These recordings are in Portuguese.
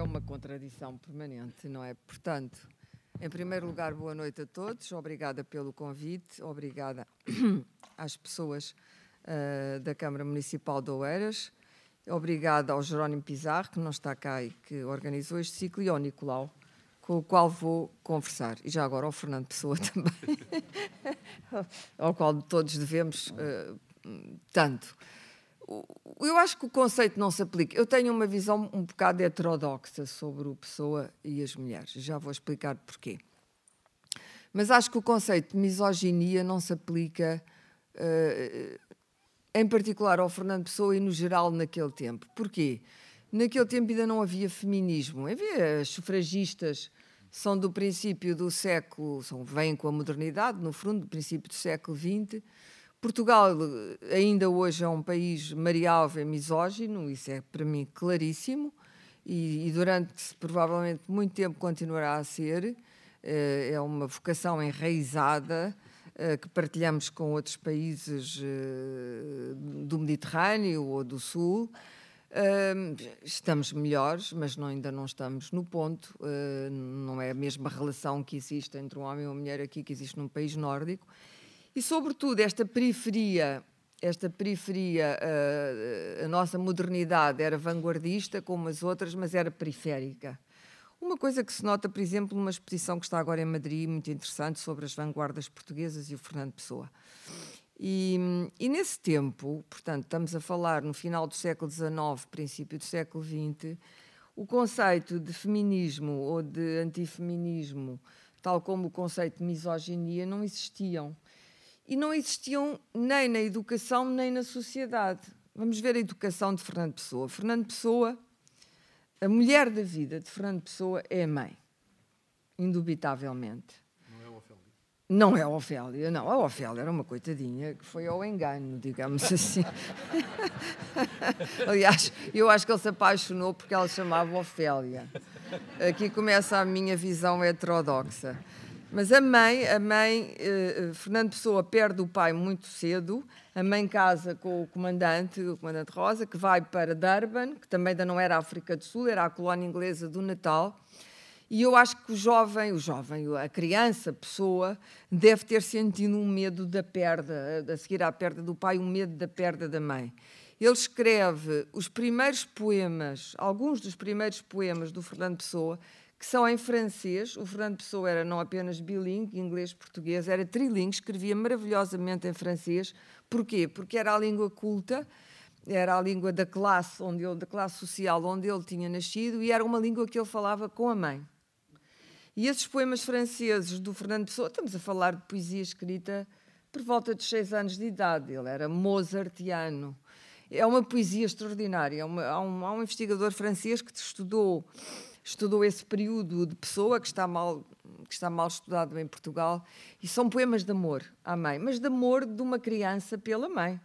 é uma contradição permanente, não é? Portanto, em primeiro lugar, boa noite a todos. Obrigada pelo convite. Obrigada às pessoas uh, da Câmara Municipal de Oeiras. Obrigada ao Jerónimo Pizarro, que não está cá e que organizou este ciclo, e ao Nicolau, com o qual vou conversar. E já agora ao Fernando Pessoa também, ao qual todos devemos uh, tanto eu acho que o conceito não se aplica. Eu tenho uma visão um bocado heterodoxa sobre o pessoa e as mulheres. Já vou explicar porquê. Mas acho que o conceito de misoginia não se aplica, uh, em particular ao Fernando Pessoa e no geral naquele tempo. Porquê? Naquele tempo ainda não havia feminismo. Havia as sufragistas, são do princípio do século, são, vêm com a modernidade, no fundo, do princípio do século XX Portugal ainda hoje é um país mariável, misógino, isso é para mim claríssimo, e, e durante provavelmente muito tempo continuará a ser. Eh, é uma vocação enraizada eh, que partilhamos com outros países eh, do Mediterrâneo ou do Sul. Estamos melhores, mas não, ainda não estamos no ponto. Não é a mesma relação que existe entre um homem e uma mulher aqui que existe num país nórdico. E, sobretudo, esta periferia, esta periferia, a, a nossa modernidade era vanguardista, como as outras, mas era periférica. Uma coisa que se nota, por exemplo, numa exposição que está agora em Madrid, muito interessante, sobre as vanguardas portuguesas e o Fernando Pessoa. E, e, nesse tempo, portanto, estamos a falar no final do século XIX, princípio do século XX, o conceito de feminismo ou de antifeminismo, tal como o conceito de misoginia, não existiam e não existiam nem na educação nem na sociedade. Vamos ver a educação de Fernando Pessoa. Fernando Pessoa, a mulher da vida de Fernando Pessoa é a mãe, indubitavelmente. Não é a Ofélia? Não é a Ofélia, não. A Ofélia era uma coitadinha que foi ao engano, digamos assim. Aliás, eu acho que ele se apaixonou porque ela chamava Ofélia. Aqui começa a minha visão heterodoxa. Mas a mãe, a mãe, uh, Fernando Pessoa perde o pai muito cedo. A mãe casa com o comandante, o comandante Rosa, que vai para Durban, que também ainda não era África do Sul, era a colónia inglesa do Natal. E eu acho que o jovem, o jovem, a criança, a pessoa, deve ter sentido um medo da perda, a seguir à perda do pai, um medo da perda da mãe. Ele escreve os primeiros poemas, alguns dos primeiros poemas do Fernando Pessoa, que são em francês. O Fernando Pessoa era não apenas bilingue, inglês-português, era trilingue, escrevia maravilhosamente em francês. Porquê? Porque era a língua culta, era a língua da classe, onde ele, da classe social onde ele tinha nascido e era uma língua que ele falava com a mãe. E esses poemas franceses do Fernando Pessoa, estamos a falar de poesia escrita por volta dos seis anos de idade, ele era mozartiano. É uma poesia extraordinária. Uma, há, um, há um investigador francês que estudou estudou esse período de pessoa que está mal que está mal estudado em Portugal e são poemas de amor à mãe, mas de amor de uma criança pela mãe.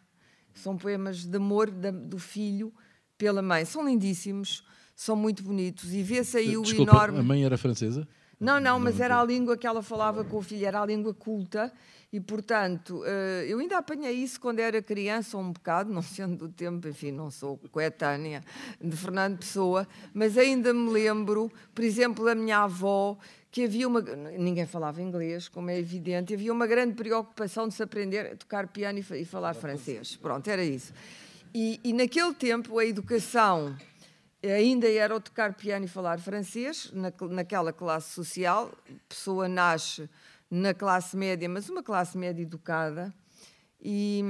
São poemas de amor da, do filho pela mãe. São lindíssimos, são muito bonitos e vê-se aí Desculpa, o enorme. A mãe era francesa? Não, não, mas era a língua que ela falava com o filho, era a língua culta e, portanto, eh, eu ainda apanhei isso quando era criança, um bocado, não sendo do tempo, enfim, não sou coetânea de Fernando Pessoa, mas ainda me lembro, por exemplo, da minha avó, que havia uma. Ninguém falava inglês, como é evidente, havia uma grande preocupação de se aprender a tocar piano e falar francês. Pronto, era isso. E, e naquele tempo a educação ainda era o tocar piano e falar francês, na, naquela classe social, pessoa nasce na classe média, mas uma classe média educada, e,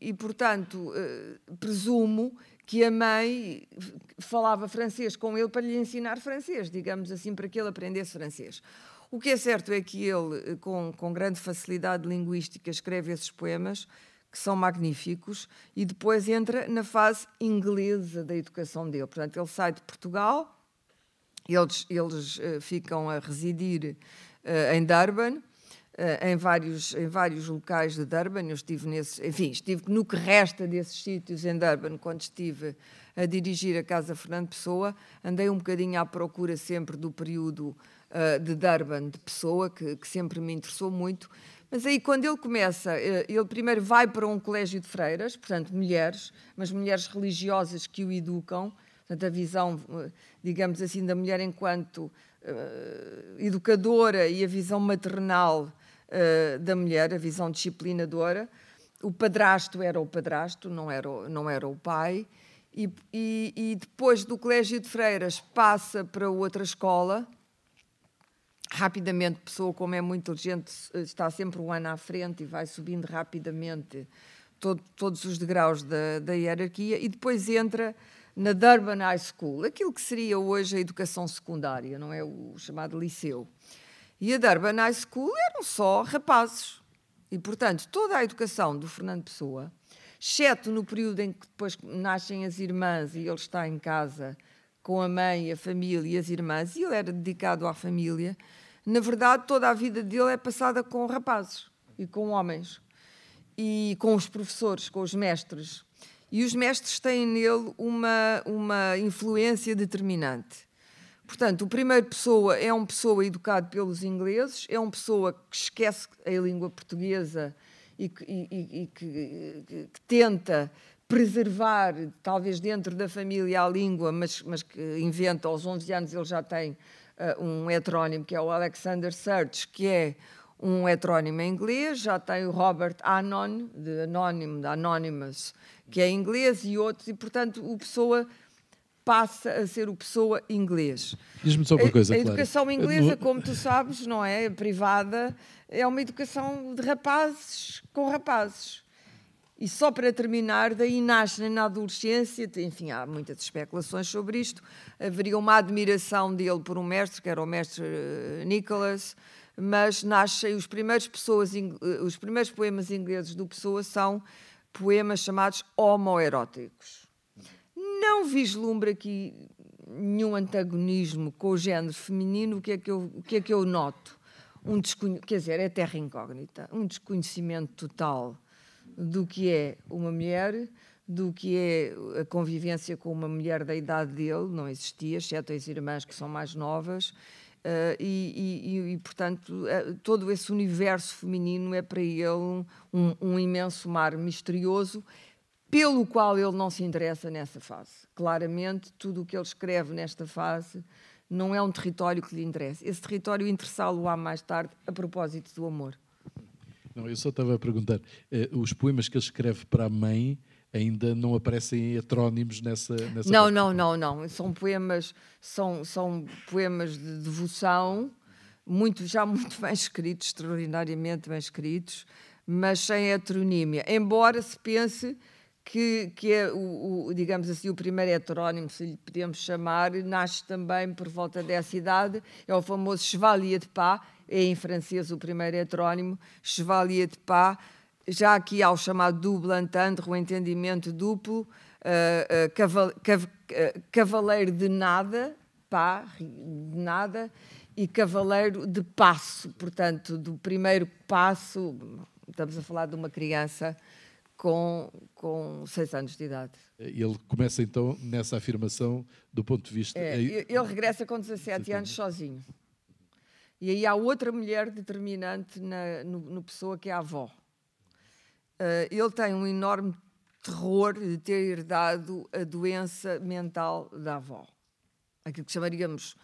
e portanto, eh, presumo que a mãe falava francês com ele para lhe ensinar francês, digamos assim, para que ele aprendesse francês. O que é certo é que ele, com, com grande facilidade linguística, escreve esses poemas que são magníficos e depois entra na fase inglesa da educação dele. Portanto, ele sai de Portugal, eles, eles uh, ficam a residir uh, em Durban eh, em, vários, em vários locais de Durban. Eu estive nesses, enfim, estive no que resta desses sítios em Durban quando estive a dirigir a Casa Fernando Pessoa. Andei um bocadinho à procura sempre do período uh, de Durban de Pessoa, que, que, sempre me interessou muito. Mas aí, quando ele começa, uh, ele primeiro vai para um colégio de freiras, portanto, mulheres, mas mulheres religiosas que o educam. Portanto, a visão, digamos assim, da mulher enquanto uh, educadora e a visão maternal uh, da mulher, a visão disciplinadora. O padrasto era o padrasto, não era o, não era o pai. E, e, e depois do Colégio de Freiras passa para outra escola. Rapidamente, pessoa como é muito inteligente, está sempre um ano à frente e vai subindo rapidamente todo, todos os degraus da, da hierarquia. E depois entra na Durban High School, aquilo que seria hoje a educação secundária, não é o chamado liceu. E a Durban High School eram só rapazes. E, portanto, toda a educação do Fernando Pessoa, exceto no período em que depois nascem as irmãs e ele está em casa com a mãe, a família e as irmãs, e ele era dedicado à família, na verdade, toda a vida dele é passada com rapazes e com homens. E com os professores, com os mestres e os mestres têm nele uma, uma influência determinante. Portanto, o primeiro pessoa é uma pessoa educado pelos ingleses, é uma pessoa que esquece a língua portuguesa e que, e, e, que, que tenta preservar, talvez dentro da família, a língua, mas, mas que inventa, aos 11 anos ele já tem uh, um heterónimo, que é o Alexander Search, que é um heterónimo em inglês, já tem o Robert Anon, de anónimo, de Anonymous, que é inglês, e outros, e portanto o Pessoa passa a ser o Pessoa inglês. Diz-me só uma coisa, A, a educação inglesa, como tu sabes, não é? Privada, é uma educação de rapazes com rapazes. E só para terminar, daí nasce na adolescência, enfim, há muitas especulações sobre isto, haveria uma admiração dele por um mestre, que era o mestre eh, Nicholas, mas nascem os primeiros, pessoas, eh, os primeiros poemas ingleses do Pessoa são poemas chamados homoeróticos. Não vislumbro aqui nenhum antagonismo com o género feminino, o que é que eu, o que é que eu noto? Um quer dizer, é terra incógnita, um desconhecimento total do que é uma mulher, do que é a convivência com uma mulher da idade dele, não existia, exceto as irmãs que são mais novas, Uh, e, e, e, portanto, uh, todo esse universo feminino é para ele um, um, imenso mar misterioso, pelo qual ele não se interessa nessa fase. Claramente, tudo o que ele escreve nesta fase não é um território que lhe interessa. Esse território interessá-lo-á mais tarde, a propósito do amor. Não, eu só estava a perguntar: uh, os poemas que ele escreve para a mãe ainda não aparecem heterónimos nessa, nessa Não, parte. não, não, não. São poemas, são, são poemas de devoção, muito, já muito bem escritos, extraordinariamente bem escritos, mas sem heteronímia. Embora se pense que, que é o, o, digamos assim, o primeiro heterónimo, se lhe podemos chamar, nasce também por volta dessa idade, é o famoso Chevalier de Pá, é em francês o primeiro heterónimo, Chevalier de Pá, já aqui há o chamado double entendre, o entendimento duplo, uh, uh, caval cav uh, cavaleiro de nada, pá, de nada, e cavaleiro de passo, portanto, do primeiro passo, estamos a falar de uma criança com, com seis anos de idade. Ele começa então nessa afirmação do ponto de vista. É, ele regressa com 17 anos sozinho. E aí há outra mulher determinante na, no, no Pessoa, que é a avó. Uh, ele tem um enorme terror de ter herdado a doença mental da avó. Aquilo que chamaríamos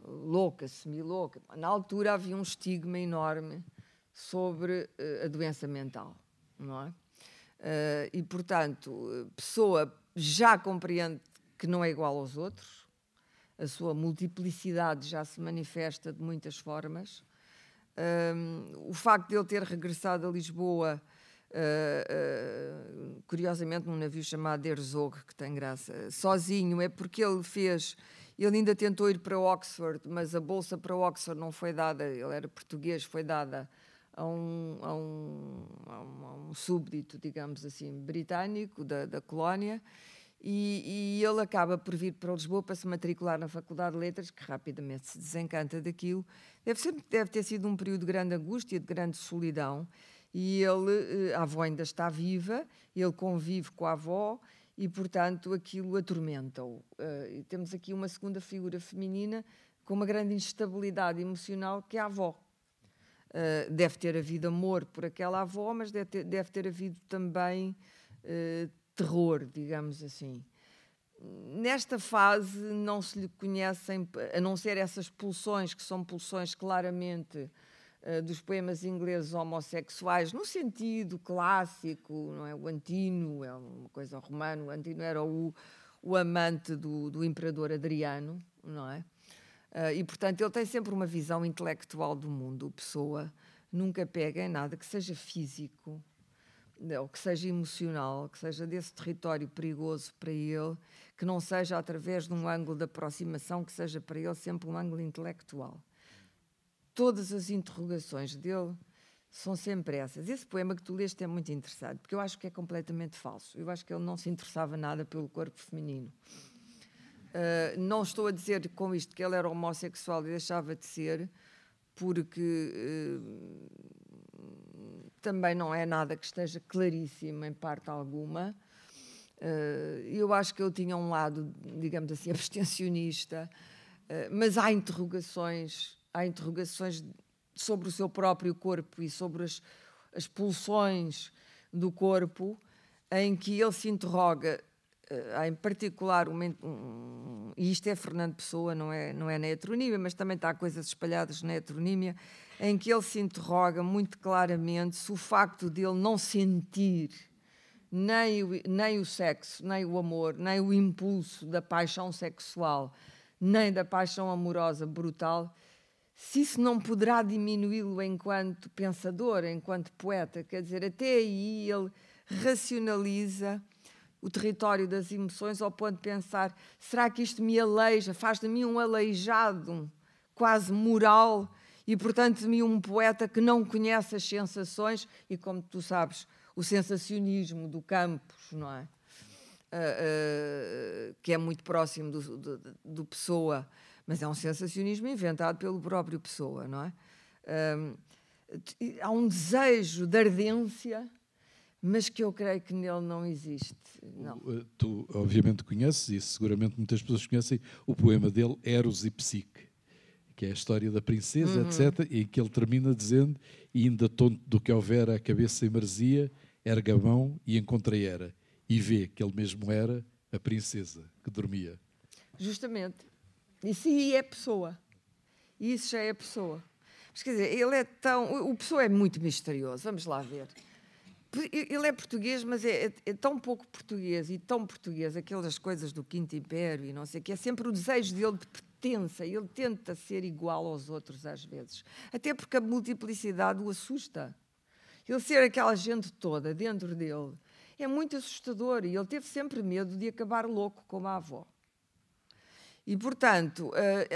louca, semi-louca. Na altura havia um estigma enorme sobre uh, a doença mental, não é? Uh, e, portanto, a pessoa já compreende que não é igual aos outros, a sua multiplicidade já se manifesta de muitas formas. o facto de ele ter regressado a Lisboa Uh, uh, curiosamente num navio chamado Herzog, que tem graça, sozinho, é porque ele fez, ele ainda tentou ir para Oxford, mas a bolsa para Oxford não foi dada, ele era português, foi dada a um, a um, a um, a um súbdito, digamos assim, britânico da, da colónia, e, e, ele acaba por vir para Lisboa para se matricular na Faculdade de Letras, que rapidamente se desencanta daquilo. Deve, ser, deve ter sido um período de grande angústia, de grande solidão, e ele, eh, a avó ainda está viva, ele convive com a avó e, portanto, aquilo atormenta-o. Uh, temos aqui uma segunda figura feminina com uma grande instabilidade emocional, que é a avó. Uh, deve ter havido amor por aquela avó, mas deve ter, deve ter havido também uh, terror, digamos assim. nesta fase não se lhe conhecem, a não ser essas pulsões, que são pulsões claramente uh, dos poemas ingleses homossexuais, no sentido clássico, não é? O Antino é uma coisa romana, o Antino era o, o amante do, do imperador Adriano, não é? Uh, e, portanto, ele tem sempre uma visão intelectual do mundo, o Pessoa nunca pega em nada que seja físico, ou que seja emocional, que seja desse território perigoso para ele, que não seja através de um ângulo de aproximação, que seja para ele sempre um ângulo intelectual. Todas as interrogações dele são sempre essas. Esse poema que tu leste é muito interessante, porque eu acho que é completamente falso. Eu acho que ele não se interessava nada pelo corpo feminino. Uh, não estou a dizer com isto que ele era homossexual e deixava de ser, porque uh, também não é nada que esteja claríssimo em parte alguma. Uh, eu acho que eu tinha um lado, digamos assim, abstencionista, mas há interrogações, há interrogações sobre o seu próprio corpo e sobre as, as pulsões do corpo, em que ele se interroga, uh, em particular, um, um, e isto é Fernando Pessoa, não é, não é na heteronímia, mas também está coisas espalhadas na heteronímia, em que ele se interroga muito claramente se o facto de ele não sentir nem o, nem o sexo, nem o amor, nem o impulso da paixão sexual, nem da paixão amorosa brutal, se isso não poderá diminuí-lo enquanto pensador, enquanto poeta. Quer dizer, até aí ele racionaliza o território das emoções ao ponto de pensar: será que isto me aleija, faz de mim um aleijado quase moral e, portanto, de mim um poeta que não conhece as sensações e, como tu sabes, o sensacionismo do Campos, não é? Uh, uh, que é muito próximo do, do, do, Pessoa, mas é um sensacionismo inventado pelo próprio Pessoa, não é? Uh, há um desejo de ardência, mas que eu creio que nele não existe. Não. Tu, obviamente, conheces, e seguramente muitas pessoas conhecem, o poema dele, Eros e Psique que é a história da princesa, uhum. etc., e que ele termina dizendo: E ainda tonto do que houvera a cabeça em marzia, erga a mão e encontrei era, e vê que ele mesmo era a princesa que dormia. Justamente. Isso aí é pessoa. Isso já é pessoa. Mas quer dizer, ele é tão. O pessoa é muito misterioso, vamos lá ver. Ele é português, mas é, é, é, tão pouco português e tão português, aquelas coisas do Quinto Império e não sei o que, é sempre o desejo dele de pertença, ele tenta ser igual aos outros às vezes. Até porque a multiplicidade o assusta. Ele ser aquela gente toda dentro dele é muito assustador e ele teve sempre medo de acabar louco como a avó. E, portanto, uh,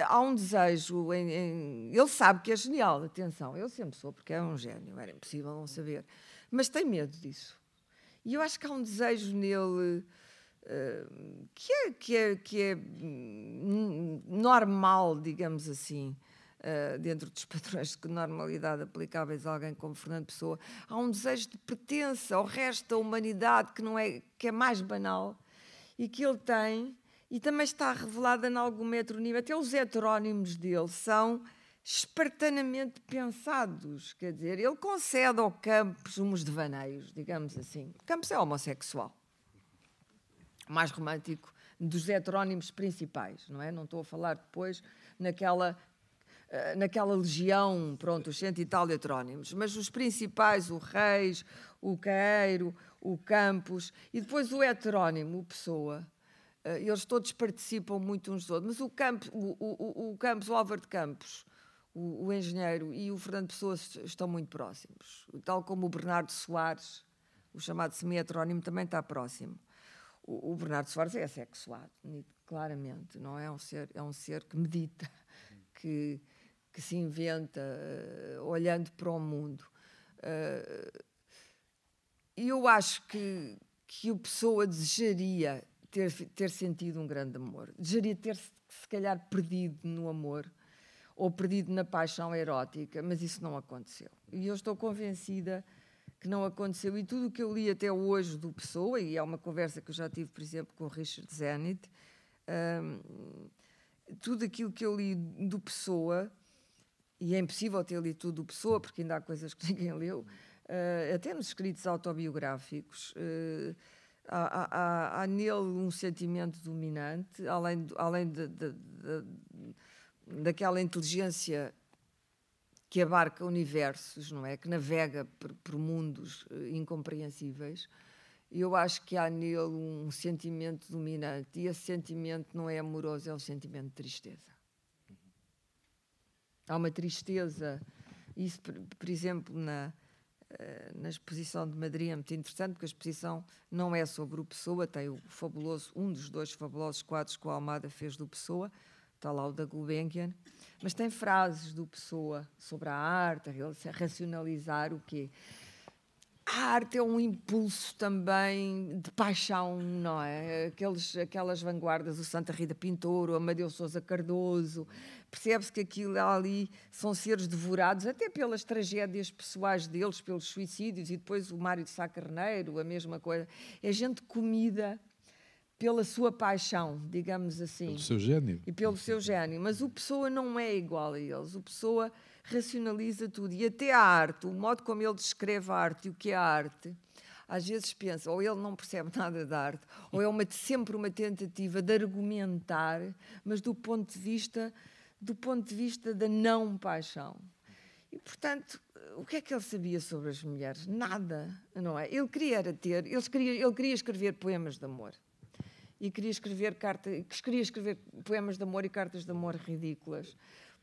há um desejo. Em, em, ele sabe que é genial, atenção, eu sempre sou, porque é um gênio, era impossível não saber. Mas tem medo disso. E eu acho que há um desejo nele que, é, que, é, que é normal, digamos assim, uh, dentro dos padrões de normalidade aplicáveis a alguém como Fernando Pessoa, há um desejo de pertença ao resto da humanidade que, não é, que é mais banal e que ele tem, e também está revelada em algum heteronímio. Até os heterónimos dele são espartanamente pensados. Quer dizer, ele concede ao Campos uns devaneios, digamos assim. Campos é homossexual mais romântico dos heterónimos principais, não é? Não estou a falar depois naquela eh, naquela legião, pronto, os cento e tal heterónimos, mas os principais, o Reis, o Caeiro, o Campos, e depois o heterónimo, o Pessoa, eh, eles todos participam muito uns dos outros, mas o Campos, o, o, o Campos, o Álvaro de Campos, o, o, engenheiro e o Fernando Pessoa estão muito próximos, tal como o Bernardo Soares, o chamado semi-heterónimo, também está próximo o, o Bernardo Soares é sexuado, claramente, não é? é um ser, é um ser que medita, que, que se inventa, uh, olhando para o mundo. Uh, e eu acho que, que o Pessoa desejaria ter, ter sentido um grande amor, desejaria ter se calhar perdido no amor ou perdido na paixão erótica, mas isso não aconteceu. E eu estou convencida que não aconteceu. E tudo o que eu li até hoje do Pessoa, e é uma conversa que eu já tive, por exemplo, com o Richard Zenit, um, tudo aquilo que eu li do Pessoa, e é impossível ter lido tudo do Pessoa, porque ainda há coisas que ninguém leu, uh, até nos escritos autobiográficos, uh, há, há, há, nele um sentimento dominante, além, além de, de, de, daquela inteligência que abarca universos, não é? Que navega por, por mundos eh, incompreensíveis. Eu acho que há nele um sentimento dominante e esse sentimento não é amoroso, é um sentimento de tristeza. Há uma tristeza, isso, por, por exemplo, na, eh, na exposição de Madrid é muito interessante, porque a exposição não é sobre o Pessoa, tem o fabuloso, um dos dois fabulosos quadros que o Almada fez do Pessoa, está lá o da Gulbenkian, mas tem frases do Pessoa sobre a arte, a racionalizar o quê? A arte é um impulso também de paixão, não é? Aqueles, aquelas vanguardas, o Santa Rita Pintor, o Amadeu Sousa Cardoso, percebe-se que aquilo ali são seres devorados até pelas tragédias pessoais deles, pelos suicídios, e depois o Mário de Sá Carneiro, a mesma coisa. É gente comida pela sua paixão, digamos assim. Pelo seu gênio. E pelo seu gênio. Mas o Pessoa não é igual a eles. O Pessoa racionaliza tudo. E até a arte, o modo como ele descreve a arte e o que é a arte, às vezes pensa, ou ele não percebe nada da arte, ou é uma, sempre uma tentativa de argumentar, mas do ponto de vista, do ponto de vista da não paixão. E, portanto, o que é que ele sabia sobre as mulheres? Nada, não é? Ele queria ter, ele queria, ele queria escrever poemas de amor e queria escrever, carta, queria escrever poemas de amor e cartas de amor ridículas,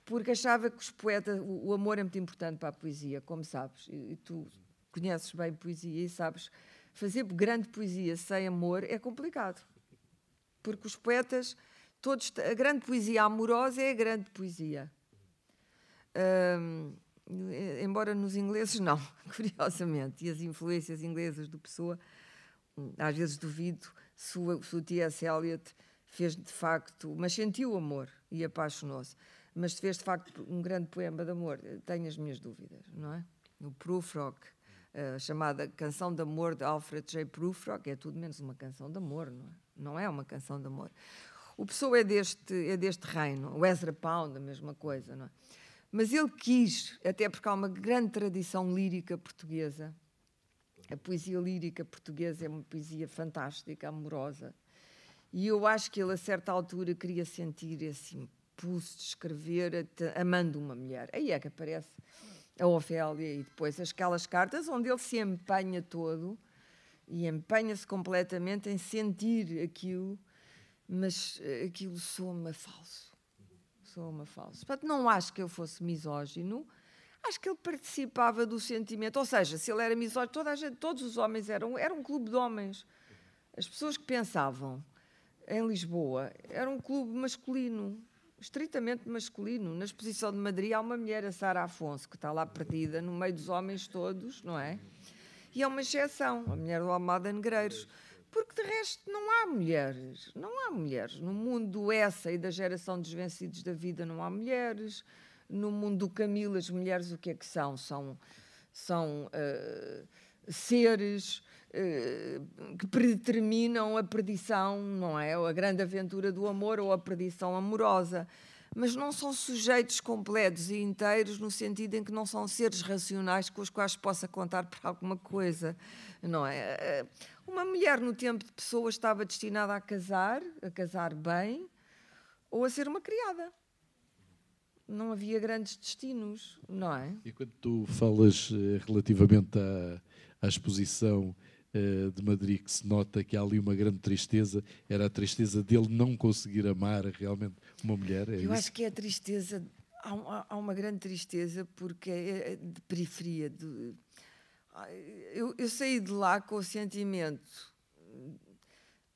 porque achava que os poetas, o, o amor é muito importante para a poesia, como sabes, e, e, tu conheces bem poesia e sabes, fazer grande poesia sem amor é complicado, porque os poetas, todos, a grande poesia amorosa é a grande poesia. embora nos ingleses não, curiosamente, e as influências inglesas do Pessoa, às vezes duvido se o, o T.S. Eliot fez de facto, mas sentiu amor e apaixonou-se, mas fez de facto um grande poema de amor, tenho as minhas dúvidas, não é? No Prufrock, a chamada Canção de Amor de Alfred J. Prufrock, é tudo menos uma canção de amor, não é? Não é uma canção de amor. O Pessoa é deste, é deste reino, o Ezra Pound, a mesma coisa, não é? Mas ele quis, até porque há uma grande tradição lírica portuguesa, a poesia lírica portuguesa é uma poesia fantástica, amorosa. E eu acho que ele, a certa altura, queria sentir esse impulso de escrever amando uma mulher. Aí é que aparece a Ofélia e depois aquelas cartas onde ele se empenha todo e empenha-se completamente em sentir aquilo, mas eh, aquilo soa-me falso. Soa-me falso. Portanto, não acho que eu fosse misógino, acho que ele participava do sentimento. Ou seja, se ele era misógino, toda a gente, todos os homens eram. Era um clube de homens. As pessoas que pensavam em Lisboa era um clube masculino, estritamente masculino. Na exposição de Madrid há uma mulher, a Sara Afonso, que está lá perdida no meio dos homens todos, não é? E é uma exceção, a mulher do Almada Negreiros. Porque de resto não há mulheres, não há mulheres. No mundo essa e da geração dos vencidos da vida não há mulheres no mundo do Camilo, as mulheres o que é que são? São, são uh, seres uh, que predeterminam a perdição, não é? Ou a grande aventura do amor ou a perdição amorosa. Mas não são sujeitos completos e inteiros no sentido em que não são seres racionais com os quais possa contar para alguma coisa, não é? Eh, uma mulher no tempo de pessoas estava destinada a casar, a casar bem, ou a ser uma criada não havia grandes destinos, não é? E quando tu falas eh, relativamente à, à exposição uh, de Madrid, que se nota que há ali uma grande tristeza, era a tristeza dele não conseguir amar realmente uma mulher? É Eu isso? acho que é a tristeza, há, há, uma grande tristeza porque é, é de periferia. De, eu, eu saí de lá com o sentimento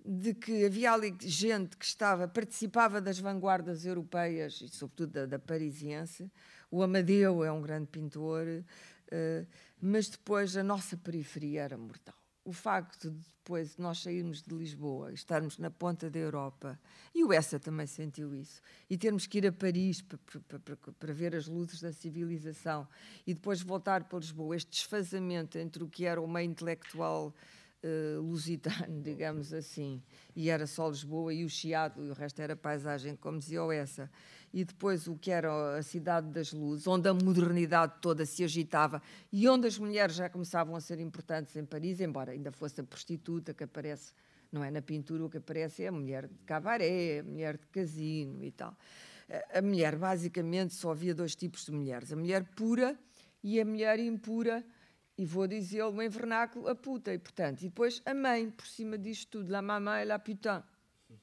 de que havia ali gente que estava, participava das vanguardas europeias e sobretudo da, da parisiense. O Amadeu é um grande pintor, uh, mas depois a nossa periferia era mortal. O facto de depois nós sairmos de Lisboa, estarmos na ponta da Europa, e o Essa também sentiu isso, e termos que ir a Paris para, para, para, para ver as luzes da civilização, e depois voltar para Lisboa, este desfazamento entre o que era o meio intelectual uh, lusitano, digamos assim, e era só Lisboa e o Chiado, e o resto era paisagem, como dizia o essa. E depois o que era a Cidade das Luzes, onde a modernidade toda se agitava e onde as mulheres já começavam a ser importantes em Paris, embora ainda fosse a prostituta que aparece, não é na pintura, o que aparece é a mulher de cabaré, a mulher de casino e tal. A mulher, basicamente, só havia dois tipos de mulheres: a mulher pura e a mulher impura e vou dizê-lo em vernáculo, a puta, e portanto, e depois a mãe, por cima disto tudo, la maman e la putain,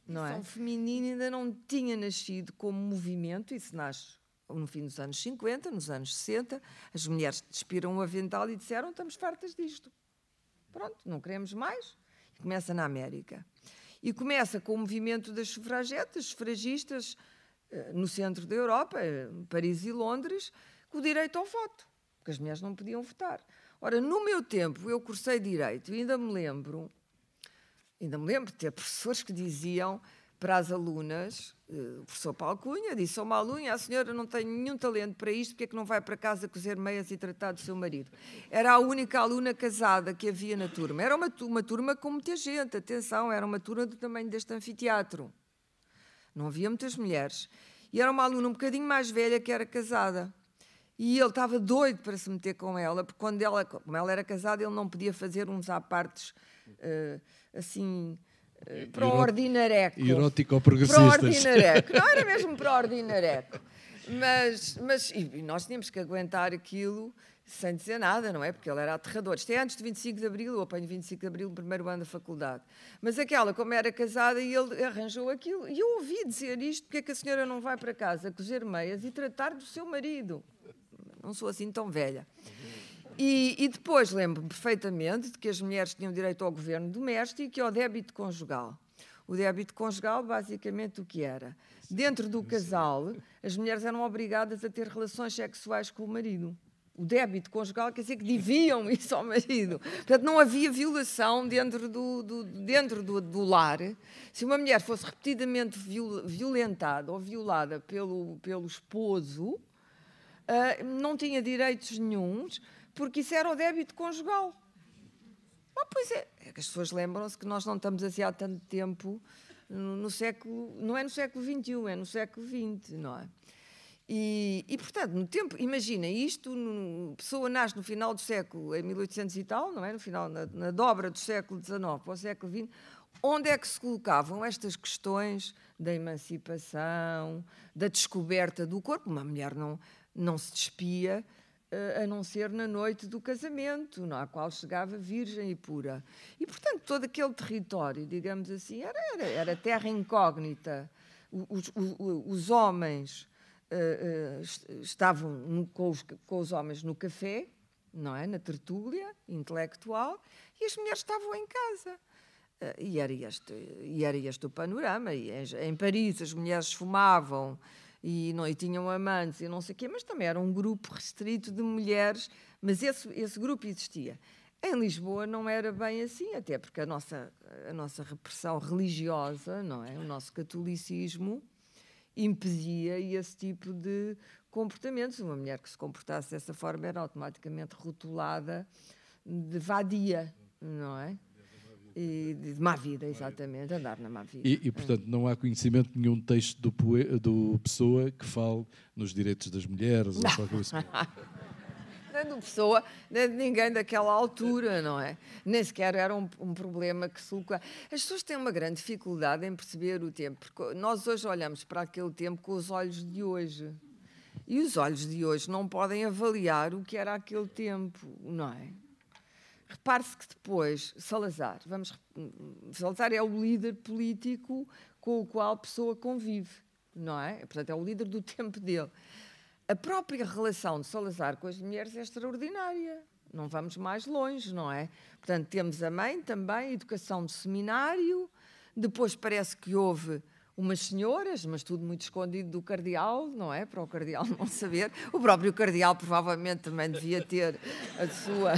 não é? O feminino ainda não tinha nascido como movimento, isso nasce no fim dos anos 50, nos anos 60, as mulheres despiram o avental e disseram, estamos fartas disto. Pronto, não queremos mais. E começa na América. E começa com o movimento das sufragetas, sufragistas, eh, no centro da Europa, eh, Paris e Londres, com o direito ao voto, porque as mulheres não podiam votar. Ora, no meu tempo, eu cursei Direito e ainda me lembro, ainda me lembro de ter professores que diziam para as alunas, eh, o professor Paulo Cunha disse a uma aluna, a senhora não tem nenhum talento para isto, porque é que não vai para casa cozer meias e tratar do seu marido? Era a única aluna casada que havia na turma. Era uma, uma turma com muita gente, atenção, era uma turma do tamanho deste anfiteatro. Não havia muitas mulheres. E era uma aluna um bocadinho mais velha que era casada. E ele estava doido para se meter com ela, porque quando ela, como ela era casada, ele não podia fazer uns apartes uh, assim. Uh, para o ordinareco. Erótico ou progressista. Para o ordinareco. Não era mesmo para o ordinareco. Mas, mas e nós tínhamos que aguentar aquilo sem dizer nada, não é? Porque ele era aterrador. Isto é antes de 25 de Abril, eu apanho 25 de Abril no primeiro ano da faculdade. Mas aquela, como era casada, e ele arranjou aquilo. E eu ouvi dizer isto, porque é que a senhora não vai para casa cozer meias e tratar do seu marido? Não sou assim tão velha. E, e depois lembro-me perfeitamente de que as mulheres tinham direito ao governo doméstico e ao débito conjugal. O débito conjugal, basicamente, o que era? Dentro do casal, as mulheres eram obrigadas a ter relações sexuais com o marido. O débito conjugal quer dizer que deviam isso ao marido. Portanto, não havia violação dentro do, do dentro do, do, lar. Se uma mulher fosse repetidamente violentada ou violada pelo, pelo esposo, uh, não tinha direitos nenhums, porque isso era o débito conjugal. Ah, pois é, é as pessoas lembram-se que nós não estamos assim há tanto tempo no, no, século, não é no século XXI, é no século XX, não é? E, e portanto, no tempo, imagina isto, a pessoa nasce no final do século, em 1800 e tal, não é? No final, na, na dobra do século XIX para o século XX, onde é que se colocavam estas questões da emancipação, da descoberta do corpo? Uma mulher não, não se despia uh, a não ser na noite do casamento, na qual chegava virgem e pura. E, portanto, todo aquele território, digamos assim, era, era, era terra incógnita. Os, os, os homens uh, uh, estavam no, com, os, com os homens no café, não é? na tertúlia intelectual, e as mulheres estavam em casa. Uh, e, era este, e era este o panorama. E em, em Paris as mulheres fumavam, e, não, e tinham amantes e não sei o quê, mas também era um grupo restrito de mulheres, mas esse, esse grupo existia. Em Lisboa não era bem assim, até porque a nossa, a nossa repressão religiosa, não é? o nosso catolicismo, impedia esse tipo de comportamentos. Uma mulher que se comportasse dessa forma era automaticamente rotulada de vadia, não é? E de má vida, exatamente, andar na má vida. E, e portanto, não há conhecimento de nenhum texto do, do Pessoa que fale nos direitos das mulheres ou qualquer coisa. nem do Pessoa, nem de ninguém daquela altura, não é? Nem sequer era um, um problema que se As pessoas têm uma grande dificuldade em perceber o tempo, porque nós hoje olhamos para aquele tempo com os olhos de hoje. E os olhos de hoje não podem avaliar o que era aquele tempo, não é? Repare-se que depois Salazar, vamos, Salazar é o líder político com o qual a pessoa convive, não é? Portanto, é o líder do tempo dele. A própria relação de Salazar com as mulheres é extraordinária. Não vamos mais longe, não é? Portanto, temos a mãe também, educação de seminário, depois parece que houve umas senhoras, mas tudo muito escondido do cardeal, não é? Para o cardeal não saber. O próprio cardeal provavelmente também devia ter a sua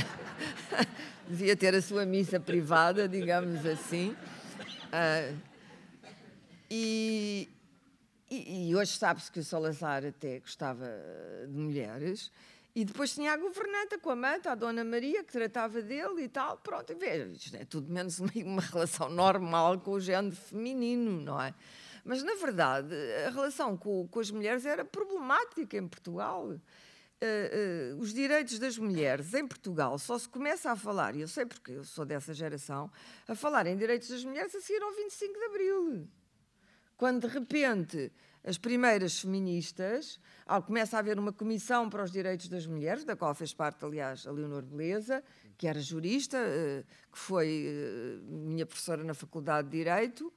devia ter a sua missa privada, digamos assim. Uh, e, e, e, hoje sabe-se que o Salazar até gostava de mulheres E depois tinha a governanta com a manta, a Dona Maria, que tratava dele e tal. Pronto, e veja, isto é tudo menos uma, uma relação normal com o género feminino, não é? Mas, na verdade, a relação com, com as mulheres era problemática em Portugal. Uh, uh, os direitos das mulheres em Portugal só se começa a falar, e eu sei porque eu sou dessa geração, a falar em direitos das mulheres a seguir ao 25 de Abril. Quando, de repente, as primeiras feministas, ao começa a haver uma comissão para os direitos das mulheres, da qual fez parte, aliás, a Leonor Beleza, que era jurista, eh, que foi minha professora na Faculdade de Direito,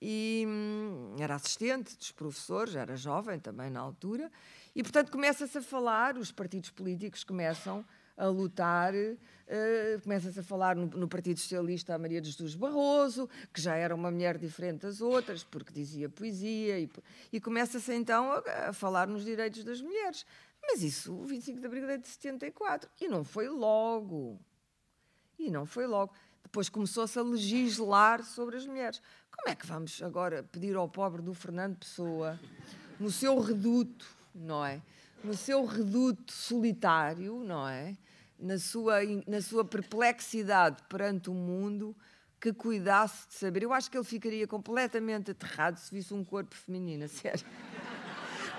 e hum, era assistente dos professores, era jovem também na altura, e portanto começa-se a falar, os partidos políticos começam a lutar. Uh, Começa-se a falar no, no, Partido Socialista a Maria de Jesus Barroso, que já era uma mulher diferente das outras, porque dizia poesia, e, e começa-se então a, a, falar nos direitos das mulheres. Mas isso, o 25 de Abril é de 74, e não foi logo. E não foi logo. Depois começou-se a legislar sobre as mulheres. Como é que vamos agora pedir ao pobre do Fernando Pessoa, no seu reduto, não é? No seu reduto solitário, não é? na sua, na sua perplexidade perante o mundo, que cuidasse de saber. Eu acho que ele ficaria completamente aterrado se visse um corpo feminino, sério.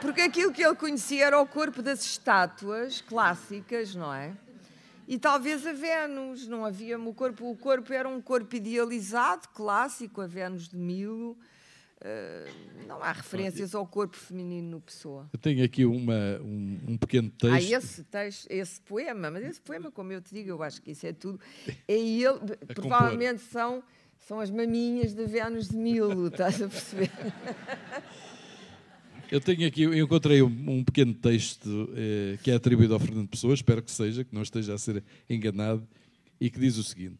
Porque aquilo que ele conhecia era o corpo das estátuas clássicas, não é? E talvez a Vênus, não havia o corpo, o corpo era um corpo idealizado, clássico, a Vênus de Milo, Uh, não há referências ao corpo feminino no Pessoa. Eu tenho aqui uma, um, um pequeno texto. Há esse texto, esse poema, mas esse poema, como eu te digo, eu acho que isso é tudo. É ele, provavelmente são, são as maminhas de Vênus de Milo, estás a perceber? Eu tenho aqui, eu encontrei um, um pequeno texto eh, que é atribuído ao Fernando Pessoa, espero que seja, que não esteja a ser enganado, e que diz o seguinte: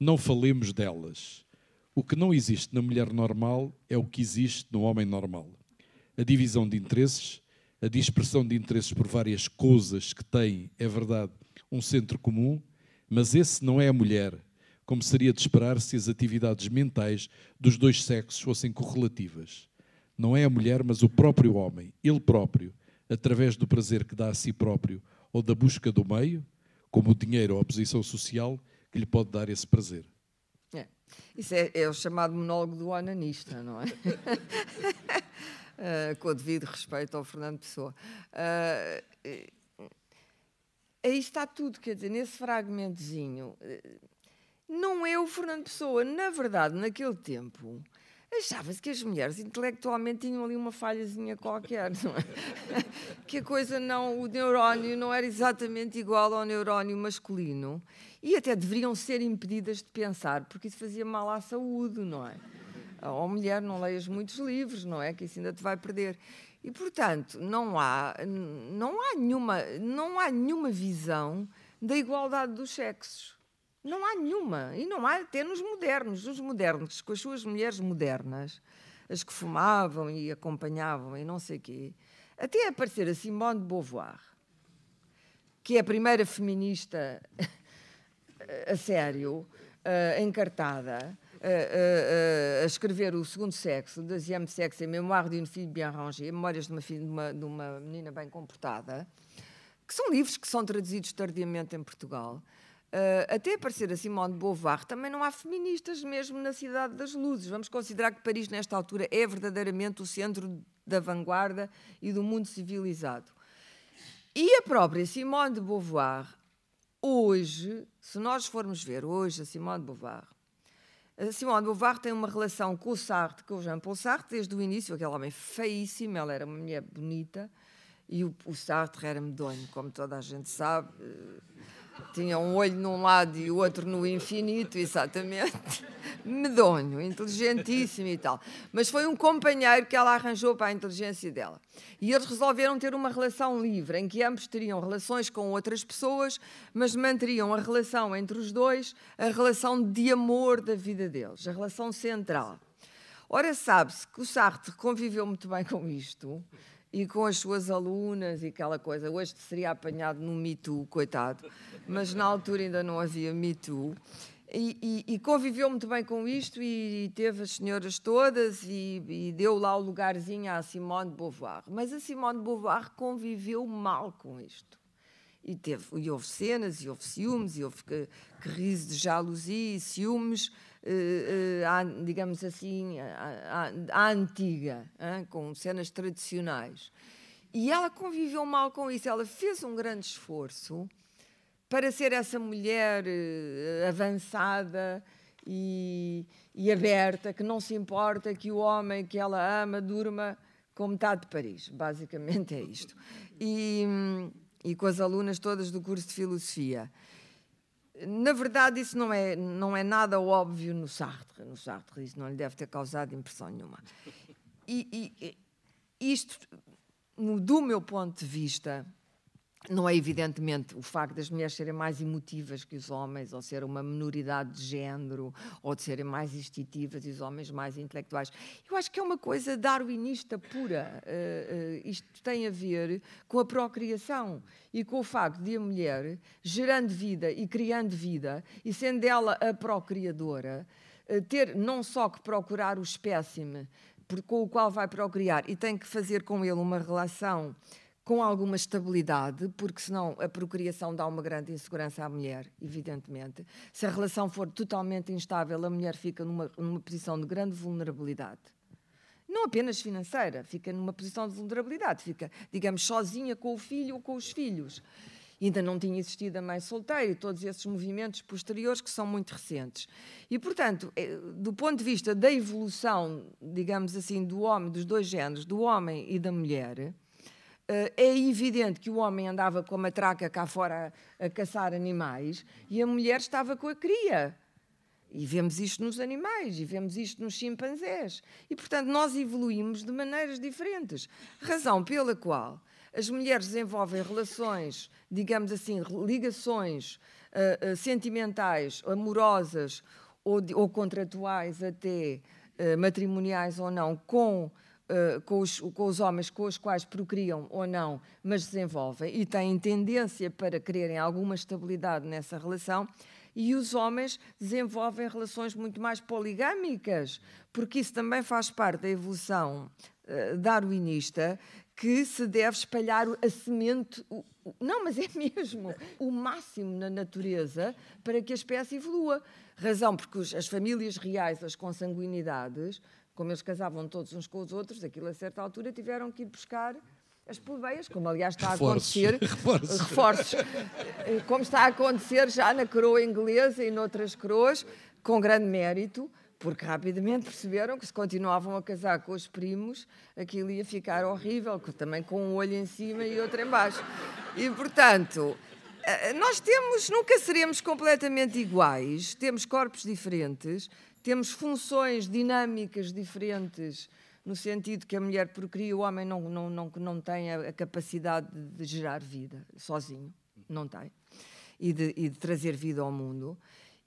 Não falemos delas o que não existe na mulher normal é o que existe no homem normal. A divisão de interesses, a dispersão de interesses por várias coisas que têm, é verdade, um centro comum, mas esse não é a mulher, como seria de esperar se as atividades mentais dos dois sexos fossem correlativas. Não é a mulher, mas o próprio homem, ele próprio, através do prazer que dá a si próprio ou da busca do meio, como o dinheiro ou a posição social, que lhe pode dar esse prazer. Isso é, é o chamado monólogo do onanista, não é? uh, com o devido respeito ao Fernando Pessoa. Uh, aí está tudo, quer dizer, nesse fragmentozinho. Não é o Fernando Pessoa, na verdade, naquele tempo, achava-se que as mulheres intelectualmente tinham ali uma falhazinha qualquer, não é? que a coisa não, o neurónio não era exatamente igual ao neurónio masculino e até deveriam ser impedidas de pensar, porque isso fazia mal à saúde, não é? Ou mulher, não leias muitos livros, não é? Que isso ainda te vai perder. E, portanto, não há, não há, nenhuma, não há nenhuma visão da igualdade dos sexos. Não há nenhuma. E não há até nos modernos. Os modernos, com as suas mulheres modernas, as que fumavam e acompanhavam e não sei quê, até aparecer a Simone de Beauvoir, que é a primeira feminista a sério, uh, encartada, uh, a escrever O Segundo Sexo, Deuxième Sexe et Mémoire d'une fille bien rangée, Memórias de uma, filha, de, uma, de uma menina bem comportada, que são livros que são traduzidos tardiamente em Portugal. Uh, até aparecer a Simone de Beauvoir, também não há feministas mesmo na Cidade das Luzes. Vamos considerar que Paris, nesta altura, é verdadeiramente o centro da vanguarda e do mundo civilizado. E a própria Simone de Beauvoir hoje, se nós formos ver hoje a Simone de Beauvoir, a Simone de Beauvoir tem uma relação com o Sartre, com o Jean-Paul Sartre, desde o início, aquele homem feíssimo, ela era uma mulher bonita, e o, o Sartre era medonho, como toda a gente sabe. Tinha um olho num lado e o outro no infinito, exatamente. Medonho, inteligentíssimo e tal. Mas foi um companheiro que ela arranjou para a inteligência dela. E eles resolveram ter uma relação livre, em que ambos teriam relações com outras pessoas, mas manteriam a relação entre os dois, a relação de amor da vida deles, a relação central. Ora, sabe-se que o Sartre conviveu muito bem com isto e com as suas alunas e aquela coisa. Hoje seria apanhado no Me Too, coitado, mas na altura ainda não havia Me Too. E, e, e, conviveu muito bem com isto e, e teve as senhoras todas e, deu lá o lugarzinho à Simone de Beauvoir. Mas a Simone de Beauvoir conviveu mal com isto. e, teve, e houve cenas, e houve ciúmes, e houve crise de jalousia e ciúmes, eh, eh, digamos assim, à, à, à antiga, hein, com cenas tradicionais. E ela conviveu mal com isso, ela fez um grande esforço para ser essa mulher uh, avançada e, e, aberta, que não se importa que o homem que ela ama durma com metade de Paris. Basicamente é isto. E, e com as alunas todas do curso de filosofia. Na verdade, isso não é, não é nada óbvio no Sartre. No Sartre, isso não lhe deve ter causado impressão nenhuma. E, e isto, do meu ponto de vista, não é evidentemente o facto das mulheres serem mais emotivas que os homens, ou ser uma minoridade de género, ou de serem mais instintivas e os homens mais intelectuais. Eu acho que é uma coisa darwinista pura. Uh, uh, isto tem a ver com a procriação e com o facto de a mulher, gerando vida e criando vida, e sendo ela a procriadora, uh, ter não só que procurar o espécime com o qual vai procriar e tem que fazer com ele uma relação com alguma estabilidade, porque senão a procriação dá uma grande insegurança à mulher, evidentemente. Se a relação for totalmente instável, a mulher fica numa, numa posição de grande vulnerabilidade. Não apenas financeira, fica numa posição de vulnerabilidade, fica, digamos, sozinha com o filho ou com os filhos. Ainda não tinha existido a mãe solteira e todos esses movimentos posteriores que são muito recentes. E, portanto, eh, do ponto de vista da evolução, digamos assim, do homem, dos dois géneros, do homem e da mulher, é evidente que o homem andava com a matraca cá fora a, a, caçar animais e a mulher estava com a cria. E vemos isto nos animais, e vemos isto nos chimpanzés. E, portanto, nós evoluímos de maneiras diferentes. Razão pela qual as mulheres desenvolvem relações, digamos assim, ligações uh, uh, sentimentais, amorosas ou, ou contratuais até, matrimoniais ou não, com Uh, com, os, com, os, homens com os quais procriam ou não, mas desenvolvem e têm tendência para quererem alguma estabilidade nessa relação, e os homens desenvolvem relações muito mais poligâmicas, porque isso também faz parte da evolução uh, darwinista, que se deve espalhar a semente, não, mas é mesmo, o máximo na natureza para que a espécie evolua. Razão porque as famílias reais, as consanguinidades, como eles casavam todos uns com os outros, aquilo a certa altura tiveram que ir buscar as plebeias, como aliás está a acontecer, reforços. reforços, como está a acontecer já na coroa inglesa e noutras coroas, com grande mérito, porque rapidamente perceberam que se continuavam a casar com os primos, aquilo ia ficar horrível, também com um olho em cima e outro em baixo. E, portanto, eh, nós temos, nunca seremos completamente iguais, temos corpos diferentes, temos funções dinâmicas diferentes, no sentido que a mulher procria, o homem não, não, não, não tem a, capacidade de, gerar vida sozinho, não tem, e de, e de trazer vida ao mundo.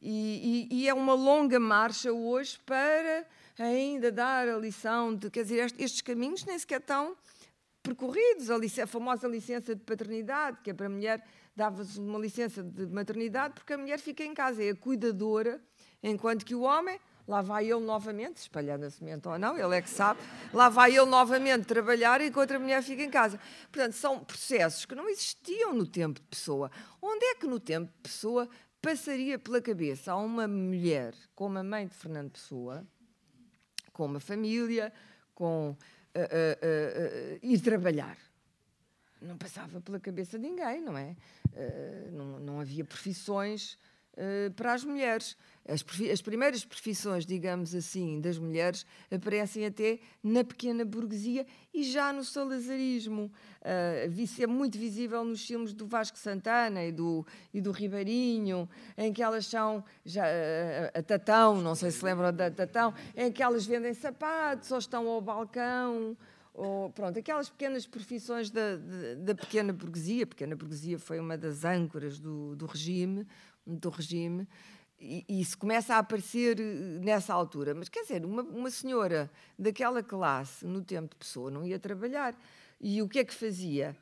E, e, e, é uma longa marcha hoje para ainda dar a lição de, quer dizer, estes caminhos nem sequer estão percorridos. A, licença, a famosa licença de paternidade, que é para a mulher, dava-se uma licença de maternidade porque a mulher fica em casa, é a cuidadora, enquanto que o homem lá vai ele novamente, espalhando a semente ou não, ele é que sabe, lá vai ele novamente trabalhar enquanto a mulher fica em casa. Portanto, são processos que não existiam no tempo de Pessoa. Onde é que no tempo de Pessoa passaria pela cabeça a uma mulher como a mãe de Fernando Pessoa, com uma família, com uh, uh, uh, ir trabalhar? Não passava pela cabeça de ninguém, não é? Não, não havia profissões eh, para as mulheres. As, as, primeiras profissões, digamos assim, das mulheres aparecem até na pequena burguesia e já no salazarismo. Uh, isso é muito visível nos filmes do Vasco Santana e do, e do Ribeirinho, em que elas são já, uh, a Tatão, não sei se lembram da Tatão, em que elas vendem sapatos ou estão ao balcão. Ou, pronto, aquelas pequenas profissões da, da, da pequena burguesia. A pequena burguesia foi uma das âncoras do, do regime, do regime, e, isso começa a aparecer eh, nessa altura. Mas quer dizer, uma, uma senhora daquela classe, no tempo de pessoa, não ia trabalhar. E o que é que fazia?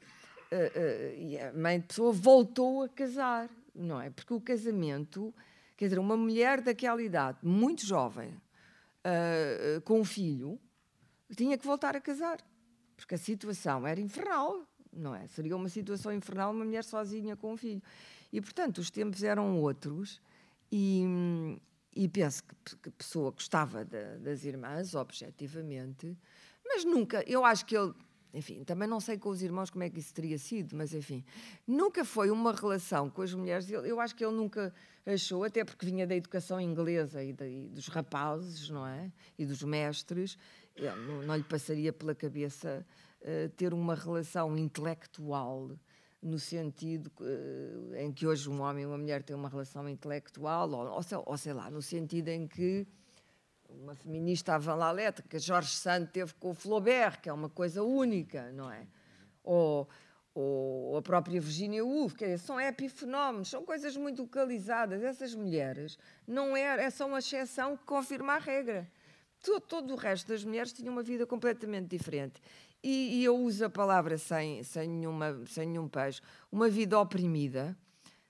Uh, uh, a mãe de pessoa voltou a casar, não é? Porque o casamento, quer dizer, uma mulher daquela idade, muito jovem, uh, com um filho, tinha que voltar a casar, porque a situação era infernal não é? Seria uma situação infernal uma mulher sozinha com um filho. E, portanto, os tempos eram outros e, e penso que, que pessoa gostava das irmãs, objetivamente, mas nunca, eu acho que ele, enfim, também não sei com os irmãos como é que isso teria sido, mas enfim, nunca foi uma relação com as mulheres, eu, eu acho que ele nunca achou, até porque vinha da educação inglesa e, e dos rapazes, não é? E dos mestres, não, não, lhe passaria pela cabeça uh, ter uma relação intelectual no sentido uh, em que hoje um homem e uma mulher têm uma relação intelectual, ou, ou, sei, ou sei lá, no sentido em que uma feminista avalada, que Jorge Sand teve com o Flaubert, que é uma coisa única, não é? Ou, ou a própria Virginia Woolf, que é, são epifenómenos, são coisas muito localizadas. Essas mulheres não é, é são uma exceção que confirma a regra. Todo, todo, o resto das mulheres tinha uma vida completamente diferente. E, e, eu uso a palavra sem, sem, nenhuma, sem nenhum peixe, uma vida oprimida,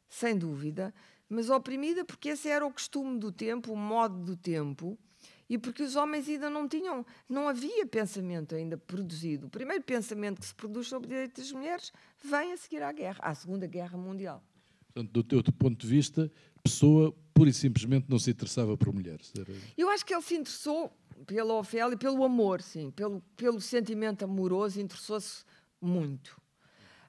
sem dúvida, mas oprimida porque esse era o costume do tempo, o modo do tempo, e porque os homens ainda não tinham, não havia pensamento ainda produzido. O primeiro pensamento que se produz sobre direitos das mulheres vem a seguir à guerra, à Segunda Guerra Mundial. Portanto, do teu ponto de vista, Pessoa pura e simplesmente não se interessava por mulheres. Era... Eu acho que ele se interessou pela Ofélia e pelo amor, sim, pelo, pelo sentimento amoroso, interessou-se muito.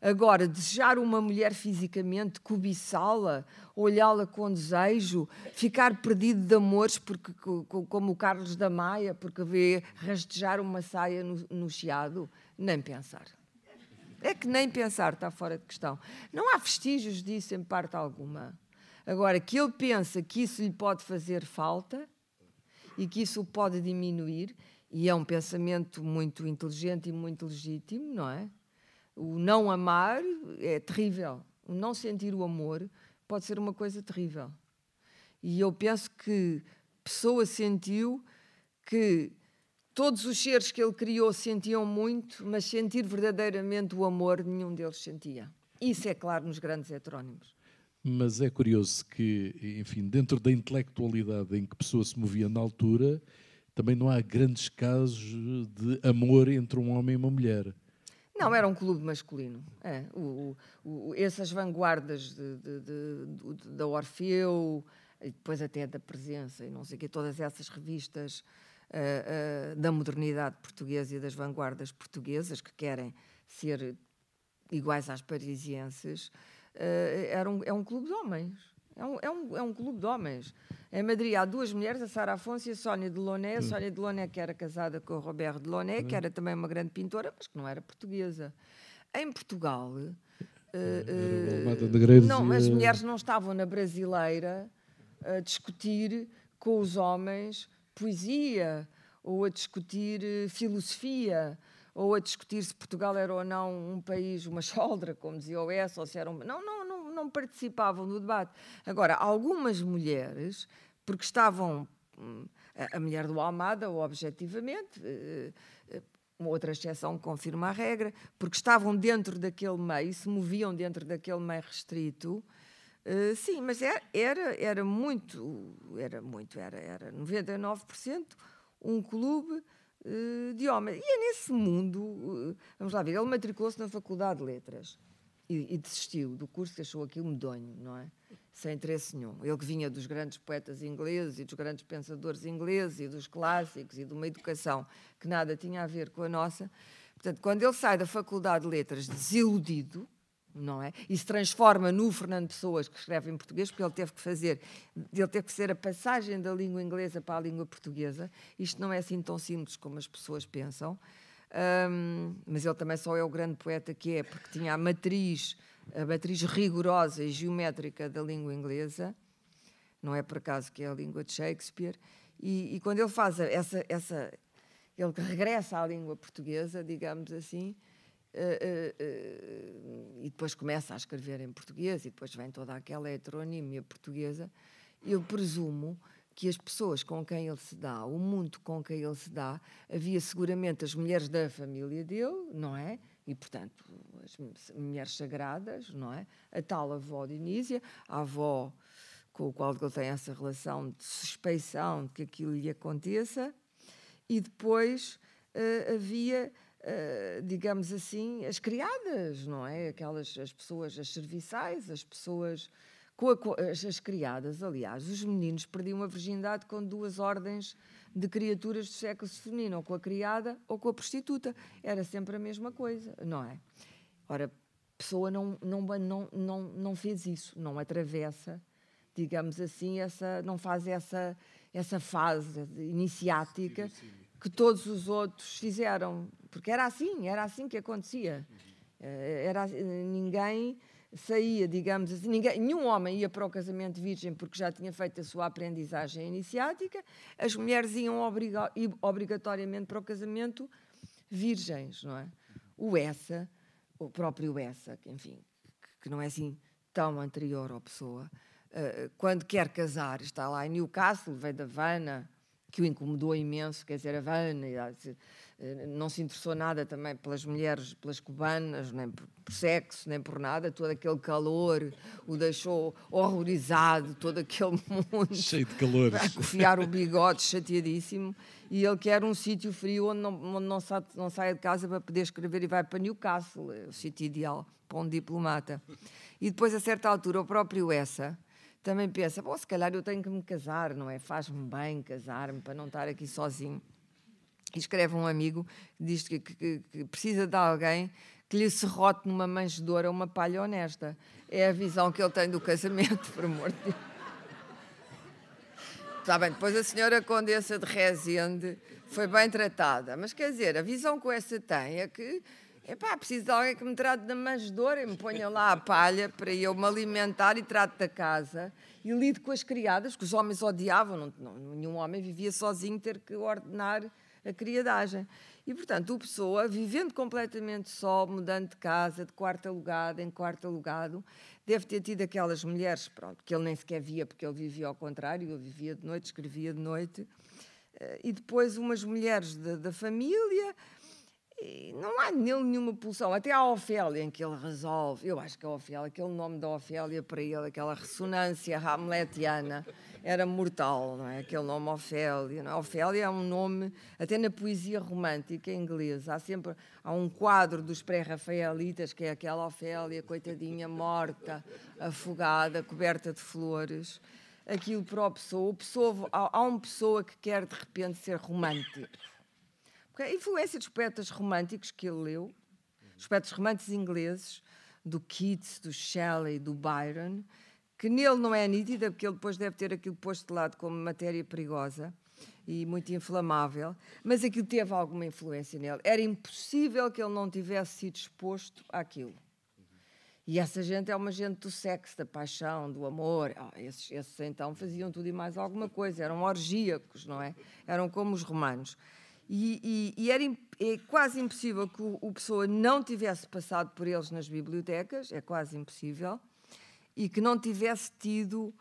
Agora, desejar uma mulher fisicamente, cobiçá-la, olhá-la com desejo, ficar perdido de amores, porque, como o Carlos da Maia, porque vê rastejar uma saia no, no chiado, nem pensar. É que nem pensar está fora de questão. Não há vestígios disso em parte alguma. Agora, que ele pensa que isso lhe pode fazer falta e que isso pode diminuir, e é um pensamento muito inteligente e muito legítimo, não é? O não amar é terrível. O não sentir o amor pode ser uma coisa terrível. E eu penso que Pessoa sentiu que todos os seres que ele criou sentiam muito, mas sentir verdadeiramente o amor nenhum deles sentia. Isso é claro nos grandes heterónimos. Mas é curioso que, enfim, dentro da intelectualidade em que Pessoa se movia na altura, também não há grandes casos de amor entre um homem e uma mulher. Não, era um clube masculino. É, o, o, essas vanguardas de, de, de, da Orfeu, e depois até da Presença, e não sei o quê, todas essas revistas uh, uh, da modernidade portuguesa e das vanguardas portuguesas que querem ser iguais às parisienses, era um, é um clube de homens. É um, é, um, é um clube de homens. Em Madrid há duas mulheres, a Sara Afonso e a Sónia Delaunay. A hum. Sónia Delaunay que era casada com o Robert Delaunay, que hum. era também uma grande pintora, mas que não era portuguesa. Em Portugal... Uh, uh, não, as mulheres não estavam na brasileira a discutir com os homens poesia ou a discutir filosofia ou a discutir se Portugal era ou não um país, uma choldra, como dizia o S, ou se era um... Não, não, não, não participavam do debate. Agora, algumas mulheres, porque estavam... Hum, a mulher do Almada, objetivamente, eh, eh, uma outra exceção confirma a regra, porque estavam dentro daquele meio, se moviam dentro daquele meio restrito, Uh, sim, mas era, era, era muito, era muito, era, era 99% um clube de homens. E é nesse mundo, uh, vamos lá ver, ele matriculou-se na Faculdade de Letras e, e, desistiu do curso que achou aquilo medonho, não é? Sem interesse nenhum. Ele que vinha dos grandes poetas ingleses e dos grandes pensadores ingleses e dos clássicos e de uma educação que nada tinha a ver com a nossa. Portanto, quando ele sai da Faculdade de Letras desiludido, não é? E se transforma no Fernando Pessoas, que escreve em português, porque ele teve que fazer, ele teve que fazer a passagem da língua inglesa para a língua portuguesa. Isto não é assim tão simples como as pessoas pensam. Um, mas ele também só é o grande poeta que é, porque tinha a matriz, a matriz rigorosa e geométrica da língua inglesa. Não é por acaso que é a língua de Shakespeare. E, e quando ele faz essa, essa, ele regressa à língua portuguesa, digamos assim, Uh, uh, e depois começa a escrever em português e depois vem toda aquela heteronímia portuguesa, eu presumo que as pessoas com quem ele se dá, o mundo com quem ele se dá, havia seguramente as mulheres da família dele, não é? E, portanto, as mulheres sagradas, não é? A tal avó de Inísia, a avó com o qual ele tem essa relação de suspeição de que aquilo lhe aconteça, e depois havia uh, digamos assim, as criadas, não é? Aquelas as pessoas, as serviçais, as pessoas. Com a, as, as, criadas, aliás, os meninos perdiam a virgindade com duas ordens de criaturas do sexo feminino, ou com a criada ou com a prostituta. Era sempre a mesma coisa, não é? Ora, pessoa não, não, não, não, não fez isso, não atravessa, digamos assim, essa, não faz essa, essa fase iniciática que todos os outros fizeram, porque era assim, era assim que acontecia. Eh, era, ninguém saía, digamos assim, ninguém, nenhum homem ia para o casamento virgem porque já tinha feito a sua aprendizagem iniciática, as mulheres iam obriga obrigatoriamente para o casamento virgens, não é? O Essa, o próprio Essa, que, enfim, que não é assim tão anterior à pessoa, uh, quando quer casar, está lá em Newcastle, veio da Havana, que o incomodou imenso, quer dizer, a Havana, eh, não se interessou nada também pelas mulheres, pelas cubanas, nem por, sexo, nem por nada, todo aquele calor o deixou horrorizado, todo aquele mundo. Cheio de calor. A cofiar o bigode, chateadíssimo. E ele quer um sítio frio onde não, onde não, sai, não saia de casa para poder escrever e vai para Newcastle, é o sítio ideal para um diplomata. E depois, a certa altura, o próprio Essa também pensa: Bom, se calhar eu tenho que me casar, não é? Faz-me bem casar-me para não estar aqui sozinho. E escreve um amigo que diz que, que, que precisa de alguém que lhe serrote numa manjedora uma palha honesta. É a visão que ele tem do casamento, por amor de Deus. Está bem, depois a senhora Condessa de Rezende foi bem tratada, mas quer dizer, a visão que essa tem é que Epá, preciso de alguém que me trate da manjedora e me ponha lá a palha para eu me alimentar e trate da casa. E lido com as criadas, que os homens odiavam. Não, não, nenhum homem vivia sozinho ter que ordenar a criadagem. E, portanto, o Pessoa, vivendo completamente só, mudando de casa, de quarto alugado em quarto alugado, deve ter tido aquelas mulheres, pronto, que ele nem sequer via, porque ele vivia ao contrário, eu vivia de noite, escrevia de noite. Eh, e depois umas mulheres da, da família, não há nele nenhuma pulsão. Até a Ofélia, em que ele resolve. Eu acho que a Ofélia, aquele nome da Ofélia para ele, aquela ressonância hamletiana, era mortal, não é? Aquele nome Ofélia. Não é? Ofélia é um nome, até na poesia romântica inglesa, há sempre há um quadro dos pré-rafaelitas, que é aquela Ofélia, coitadinha, morta, afogada, coberta de flores. Aquilo para o pessoa, pessoa há, há uma pessoa que quer de repente ser romântico a influência dos poetas românticos que ele leu, os poetas românticos ingleses, do Keats, do Shelley, do Byron, que nele não é nítida, porque ele depois deve ter aquilo posto de lado como matéria perigosa e muito inflamável, mas aquilo teve alguma influência nele. Era impossível que ele não tivesse sido exposto àquilo. E essa gente é uma gente do sexo, da paixão, do amor. Oh, esses, esses então faziam tudo e mais alguma coisa, eram orgíacos, não é? Eram como os romanos. E, e, e era é quase impossível que o, o Pessoa não tivesse passado por eles nas bibliotecas, é quase impossível, e que não tivesse tido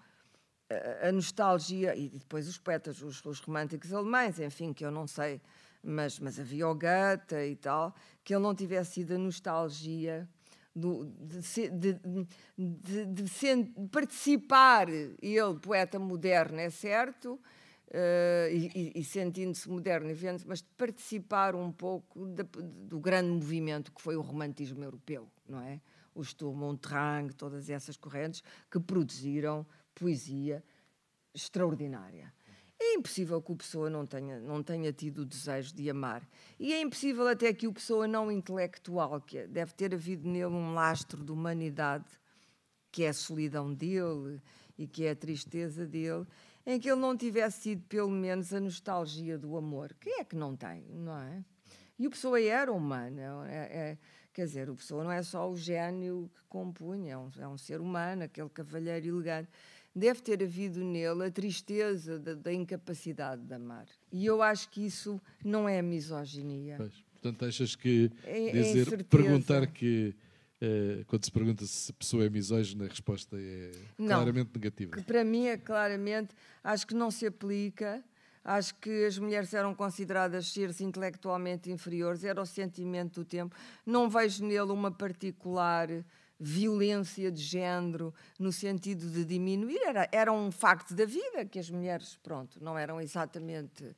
a, a nostalgia, e depois os poetas, os, os, românticos alemães, enfim, que eu não sei, mas, mas havia o Goethe e tal, que ele não tivesse tido a nostalgia do, de, de, de, de, participar, ele, poeta moderno, é certo, Uh, e, e sentindo-se moderno e vendo mas participar um pouco do grande movimento que foi o romantismo europeu, não é? O Sturm todas essas correntes que produziram poesia extraordinária. É impossível que o Pessoa não tenha, não tenha tido o desejo de amar. E é impossível até que o Pessoa não intelectual, que deve ter havido nele um lastro de humanidade, que é a solidão dele e que é a tristeza dele, em que ele não tivesse tido pelo menos a nostalgia do amor. Quem é que não tem, não é? E o Pessoa era humano, é, é, quer dizer, o Pessoa não é só o gênio que compunha, é um, é um ser humano, aquele cavalheiro elegante. Deve ter havido nele a tristeza da, da, incapacidade de amar. E eu acho que isso não é misoginia. Pois, portanto, achas que é, é dizer, perguntar que Uh, quando se pergunta se a pessoa é misógina, a resposta é não, claramente negativa. Para mim é claramente, acho que não se aplica. Acho que as mulheres eram consideradas seres intelectualmente inferiores, era o sentimento do tempo. Não vejo nele uma particular violência de género no sentido de diminuir. Era, era um facto da vida que as mulheres, pronto, não eram exatamente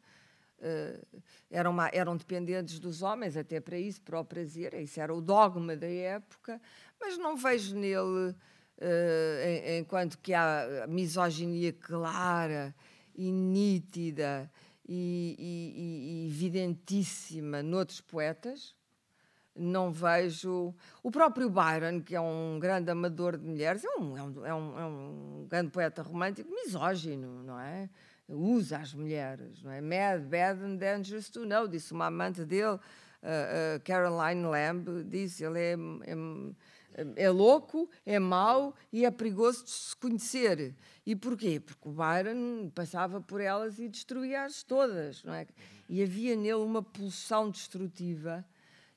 uh, eram, eram dependentes dos homens, até para isso, para o prazer, isso era o dogma da época, mas não vejo nele, uh, enquanto que há misoginia clara e nítida e, e, e evidentíssima noutros poetas, não vejo. O próprio Byron, que é um grande amador de mulheres, é um, é um, é um, é um grande poeta romântico misógino, não é? Usa as mulheres, não é? Mad, bad and dangerous to know, disse uma amante dele, uh, uh, Caroline Lamb, disse, ele é, é, é, louco, é mau e é perigoso de se conhecer. E porquê? Porque o Byron passava por elas e destruía-as todas, não é? E havia nele uma pulsão destrutiva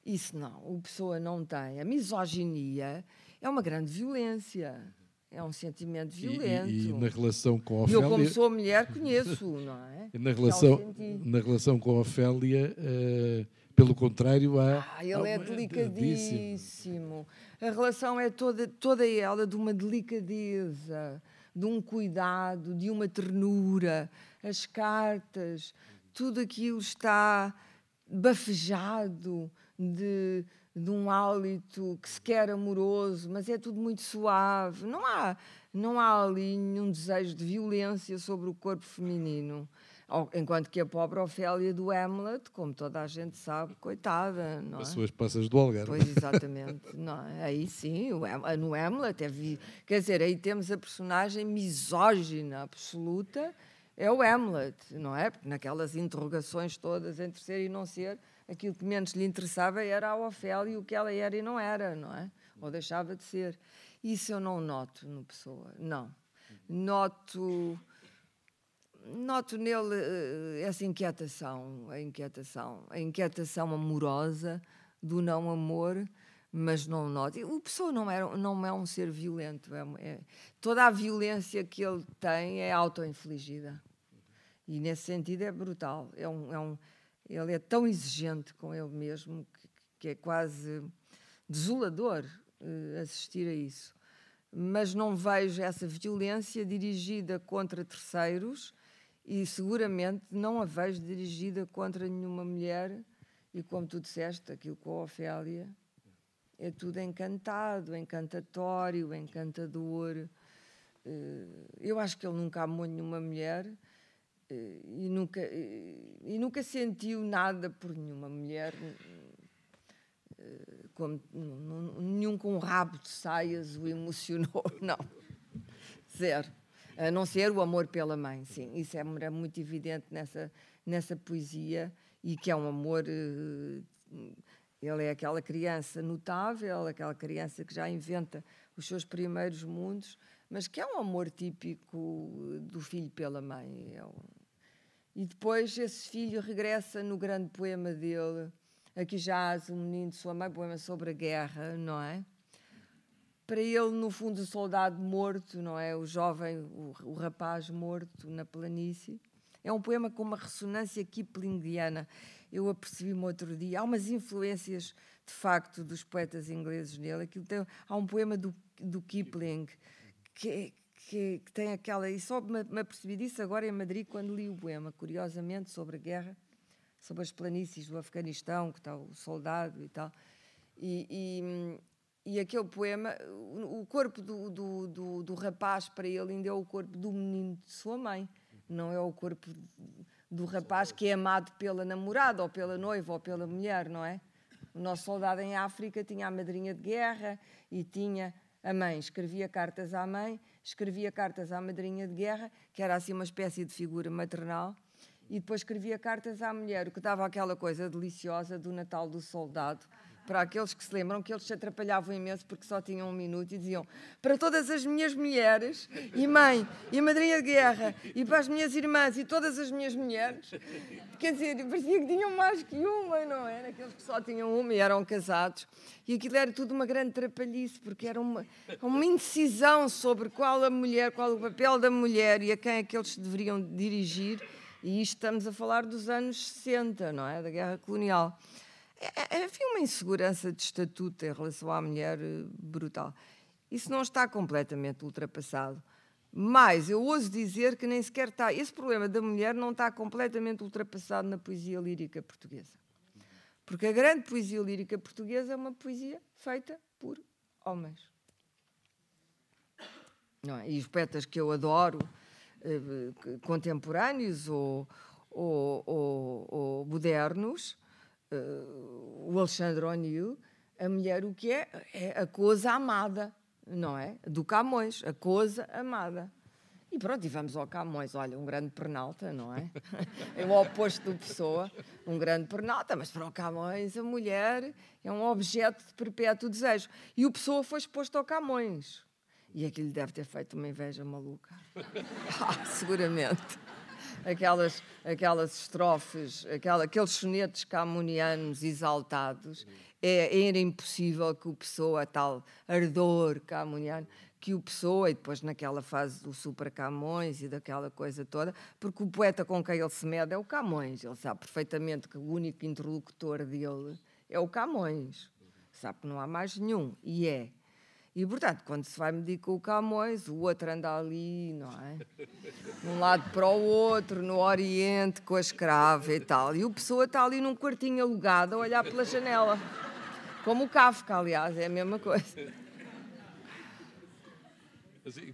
isso não, o pessoa não tem. A misoginia é uma grande violência. É um sentimento violento. E, e, e na relação com a Ofélia. Eu, como sou mulher, conheço, não é? na, relação, na relação com a Ofélia, uh, pelo contrário, há. Ah, ele é delicadíssimo. A relação é toda, toda ela de uma delicadeza, de um cuidado, de uma ternura. As cartas, tudo aquilo está bafejado de, de um hálito que se quer amoroso, mas é tudo muito suave. Não há, não há ali nenhum desejo de violência sobre o corpo feminino. Enquanto que a pobre Ofélia do Hamlet, como toda a gente sabe, coitada. Não As é? suas passas do Algarve. Pois, exatamente. não, é? aí sim, no Hamlet, é vi... quer dizer, aí temos a personagem misógina absoluta, é o Hamlet, não é? Porque naquelas interrogações todas entre ser e não ser, aquilo que menos lhe interessava era a Ofélia, o que ela era e não era, não é? Ou deixava de ser. Isso eu não noto no Pessoa, não. Noto noto nele uh, essa inquietação, a inquietação, a inquietação amorosa do não amor, mas não noto. O Pessoa não é, não é um ser violento. É, é, toda a violência que ele tem é auto-infligida. E nesse sentido é brutal. É um, é um, ele é tão exigente com ele mesmo que, que é quase desolador uh, assistir a isso. Mas não vejo essa violência dirigida contra terceiros e seguramente não a vejo dirigida contra nenhuma mulher. E como tu disseste, aquilo com a Ofélia é tudo encantado, encantatório, encantador. Uh, eu acho que ele nunca amou nenhuma mulher e nunca, e nunca sentiu nada por nenhuma mulher, eh, como, nenhum com um rabo de saias o emocionou, não. Zero. A não ser o amor pela mãe, sim. Isso é, muito evidente nessa, nessa poesia e que é um amor. Eh, ele é aquela criança notável, aquela criança que já inventa os seus primeiros mundos, mas que é um amor típico do filho pela mãe. É um, e depois esse filho regressa no grande poema dele, Aqui jaz o menino de sua mãe, poema sobre a guerra, não é? Para ele, no fundo, o soldado morto, não é? O jovem, o, o rapaz morto na planície. É um poema com uma ressonância kiplingiana. Eu apercebi-me outro dia. Há umas influências, de facto, dos poetas ingleses nele. Aquilo tem, há um poema do, do Kipling que, é, que, que tem aquela. E só me, apercebi disso agora em Madrid, quando li o poema, curiosamente, sobre a guerra, sobre as planícies do Afeganistão, que está o soldado e tal. E, e, e aquele poema, o, corpo do, do, do, do, rapaz para ele ainda é o corpo do menino de sua mãe, não é o corpo do rapaz que é amado pela namorada, ou pela noiva, ou pela mulher, não é? O nosso soldado em África tinha a madrinha de guerra e tinha a mãe, escrevia cartas à mãe escrevia cartas à madrinha de guerra, que era assim uma espécie de figura maternal, e depois escrevia cartas à mulher, o que dava aquela coisa deliciosa do Natal do Soldado. Para aqueles que se lembram que eles se atrapalhavam imenso porque só tinham um minuto e diziam para todas as minhas mulheres, e mãe, e madrinha de guerra, e para as minhas irmãs e todas as minhas mulheres, quer dizer, parecia que tinham mais que uma, não era? Aqueles que só tinham uma e eram casados. E aquilo era tudo uma grande trapalhice, porque era uma, uma indecisão sobre qual a mulher, qual o papel da mulher e a quem é que eles deveriam dirigir. E isto estamos a falar dos anos 60, não é? Da guerra colonial. É, é, havia uma insegurança de estatuto em relação à mulher eh, brutal. Isso não está completamente ultrapassado Mas eu ouso dizer que nem sequer está. Esse problema da mulher não está completamente ultrapassado na poesia lírica portuguesa. Porque a grande poesia lírica portuguesa é uma poesia feita por homens. É? E os poetas que eu adoro, eh, contemporâneos ou, ou, ou, ou modernos, eh, o Alexandre O'Neill, a mulher o que é? É a coisa amada, não é? Do Camões, a coisa amada. E pronto, e vamos ao Camões. Olha, um grande pernalta, não é? É o oposto do Pessoa, um grande pernalta, mas para o Camões a mulher é um objeto de perpétuo desejo. E o Pessoa foi exposto ao Camões. E aquilo deve ter feito uma inveja maluca. ah, seguramente. Aquelas, aquelas estrofes, aquela, aqueles sonetos camonianos exaltados, é, era impossível que o Pessoa, tal ardor camoniano, que o Pessoa, e depois naquela fase do Super Camões e daquela coisa toda, porque o poeta com quem ele se mede é o Camões. Ele sabe perfeitamente que o único interlocutor dele é o Camões. Sabe que não há mais nenhum. E é. E, portanto, quando se vai medir com o Camões, o outro anda ali, não é? De um lado para o outro, no Oriente, com a escrava e tal. E o Pessoa está ali num quartinho alugado a olhar pela janela. Como o Kafka, aliás, é a mesma coisa.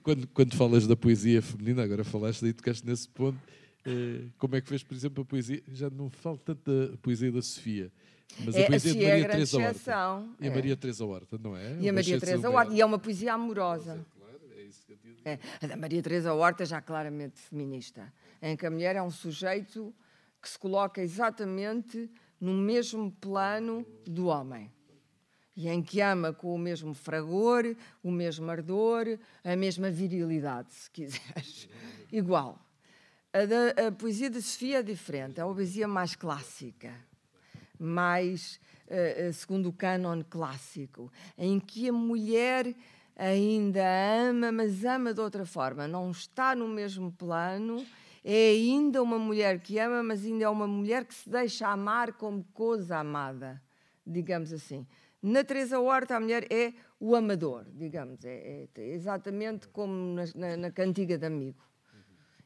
Quando, quando falas da poesia feminina, agora falaste e tocaste nesse ponto, eh, como é que fez, por exemplo, a poesia? Já não falo tanto da poesia da Sofia, mas é, a poesia de Maria é Teresa Horta. E a Maria Teresa Horta, não é? E a Maria Teresa Horta, e é uma poesia amorosa. É, a da Maria Teresa Horta já claramente feminista, em que a mulher é um sujeito que se coloca exatamente no mesmo plano do homem e em que ama com o mesmo fragor, o mesmo ardor, a mesma virilidade, se quiseres. Igual. A, da, a poesia de Sofia é diferente, é uma poesia mais clássica, mais uh, segundo o cânon clássico, em que a mulher ainda ama, mas ama de outra forma, não está no mesmo plano. É ainda uma mulher que ama, mas ainda é uma mulher que se deixa amar como coisa amada, digamos assim. Na Teresa Horta, a mulher é o amador, digamos, é, é exatamente como na, na, na, cantiga de amigo.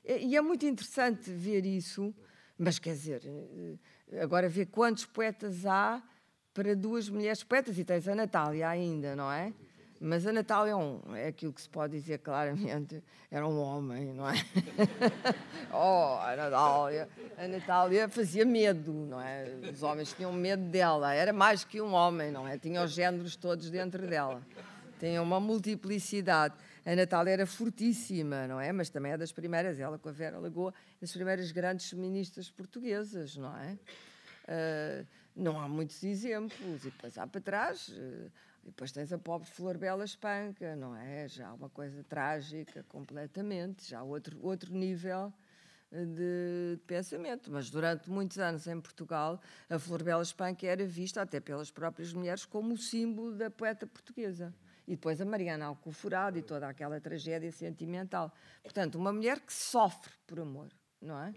E é muito interessante ver isso, mas quer dizer, eh, agora ver quantos poetas há para duas mulheres poetas, e tens a Natália ainda, não é? Mas a Natália é, um, é aquilo que se pode dizer claramente, era um homem, não é? oh, a Natália, a Natália fazia medo, não é? Os homens tinham medo dela, era mais que um homem, não é? Tinha os géneros todos dentro dela. Tinha uma multiplicidade. A Natália era fortíssima, não é? Mas também é das primeiras, ela com a Vera Lagoa, das primeiras grandes feministas portuguesas, não é? Uh, não há muitos exemplos, e depois há para trás. Uh, depois tens a pobre Flor Bela Espanca, não é? Já uma coisa trágica completamente, já outro, outro nível eh, de pensamento. Mas durante muitos anos em Portugal, a Flor Bela Espanca era vista até pelas próprias mulheres como o símbolo da poeta portuguesa. E depois a Mariana Alcoforado e toda aquela tragédia sentimental. Portanto, uma mulher que sofre por amor, não é?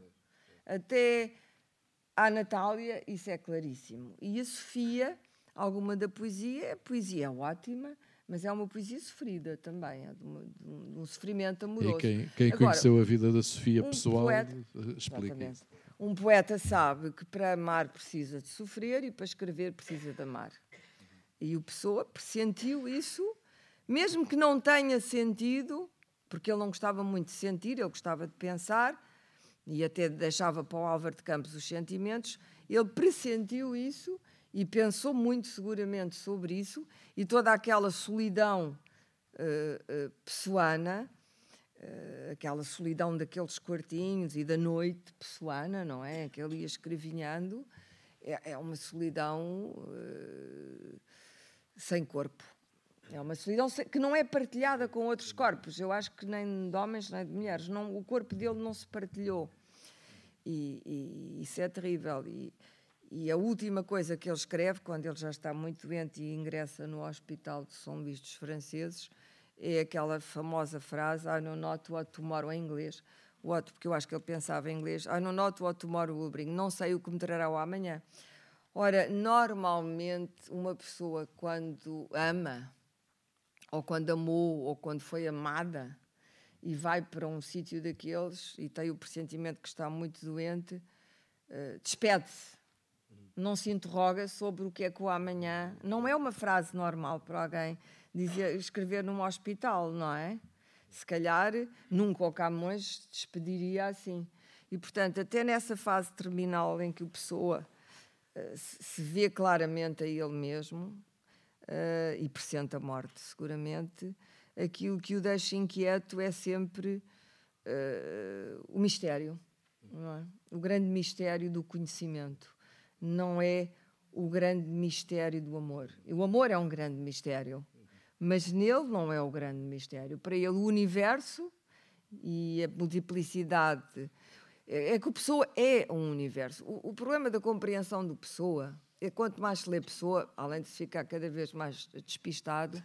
Até à Natália, isso é claríssimo. E a Sofia alguma da poesia. A poesia é ótima, mas é uma poesia sofrida também, é de, uma, de, um, sofrimento amoroso. E quem, quem Agora, conheceu a vida da Sofia um pessoal poeta, explica isso. Um poeta sabe que para amar precisa de sofrer e para escrever precisa de amar. E o Pessoa pressentiu isso, mesmo que não tenha sentido, porque ele não gostava muito de sentir, ele gostava de pensar, e até deixava para o Álvaro de Campos os sentimentos, ele pressentiu isso e pensou muito seguramente sobre isso e toda aquela solidão uh, uh, pessoana, uh, aquela solidão daqueles quartinhos e da noite pessoana, não é? Que ele ia escrevinhando, é, é uma solidão sem corpo. É uma solidão que não é partilhada com outros corpos. Eu acho que nem de homens nem de mulheres. Não, o corpo dele não se partilhou. E, e isso é terrível. E, e a última coisa que ele escreve, quando ele já está muito doente e ingressa no hospital de São Luís dos Franceses, é aquela famosa frase: I know not what tomorrow em inglês. What, porque eu acho que ele pensava em inglês. I know not what tomorrow will bring. Não sei o que me trará o amanhã. Ora, normalmente, uma pessoa, quando ama, ou quando amou, ou quando foi amada, e vai para um sítio daqueles e tem o pressentimento que está muito doente, uh, despede-se. Não se interroga sobre o que é que o amanhã. Não é uma frase normal para alguém dizer, escrever num hospital, não é? Se calhar nunca o Camões despediria assim. E, portanto, até nessa fase terminal em que o Pessoa uh, se vê claramente a ele mesmo uh, e pressente a morte, seguramente, aquilo que o deixa inquieto é sempre uh, o mistério, é? o grande mistério do conhecimento. Não é o grande mistério do amor. O amor é um grande mistério, mas nele não é o grande mistério. Para ele, o universo e a multiplicidade. É, é que o Pessoa é um universo. O, o problema da compreensão do Pessoa quanto mais se lê Pessoa, além de se ficar cada vez mais despistado,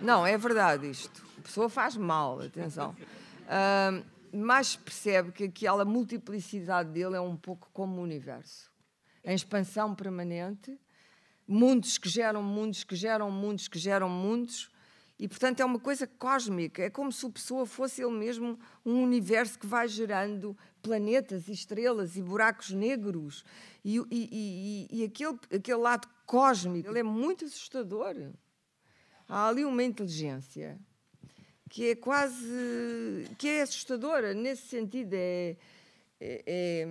não, é verdade isto. A pessoa faz mal, atenção. Uh, mas percebe que aquela multiplicidade dele é um pouco como o universo. Em expansão permanente, mundos que geram mundos, que geram mundos, que geram mundos, e portanto é uma coisa cósmica. É como se a pessoa fosse ele mesmo um universo que vai gerando planetas e estrelas e buracos negros. E, e, e, e aquele, aquele lado cósmico, ele é muito assustador há ali uma inteligência que é quase que é assustadora nesse sentido é, é, é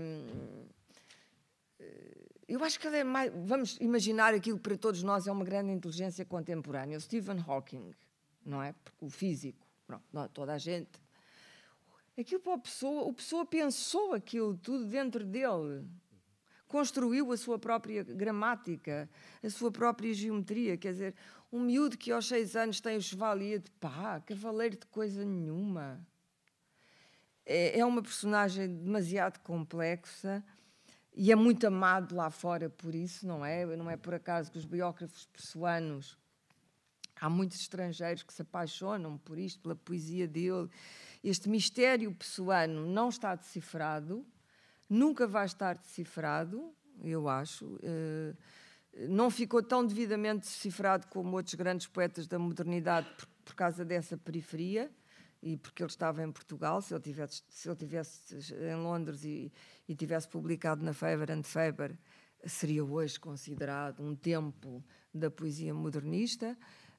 eu acho que ela é mais vamos imaginar aquilo para todos nós é uma grande inteligência contemporânea o Stephen Hawking não é o físico Pronto, não, toda a gente aquilo para a pessoa a pessoa pensou aquilo tudo dentro dele construiu a sua própria gramática, a sua própria geometria. Quer dizer, um miúdo que aos seis anos tem o chevalier de pá, cavaleiro de coisa nenhuma. É, é uma personagem demasiado complexa e é muito amado lá fora por isso, não é? Não é por acaso que os biógrafos pessoanos, há muitos estrangeiros que se apaixonam por isto, pela poesia dele. Este mistério pessoano não está decifrado, nunca vai estar decifrado, eu acho. Eh, não ficou tão devidamente decifrado como outros grandes poetas da modernidade por, por, causa dessa periferia e porque ele estava em Portugal. Se ele tivesse, se ele tivesse em Londres e, e tivesse publicado na Faber and Faber, seria hoje considerado um templo da poesia modernista.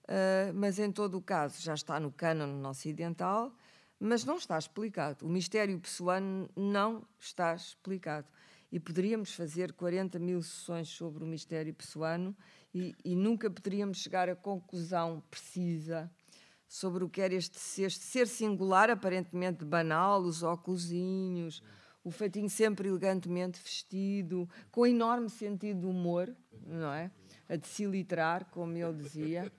Uh, mas em todo o caso já está no cânon ocidental, mas não está explicado. O mistério pessoano não está explicado e poderíamos fazer 40 mil sessões sobre o mistério pessoano e, e, nunca poderíamos chegar à conclusão precisa sobre o que era este ser, ser singular, aparentemente banal, os óculosinhos, o feitinho sempre elegantemente vestido, com enorme sentido de humor, não é? A de se literar, como ele dizia.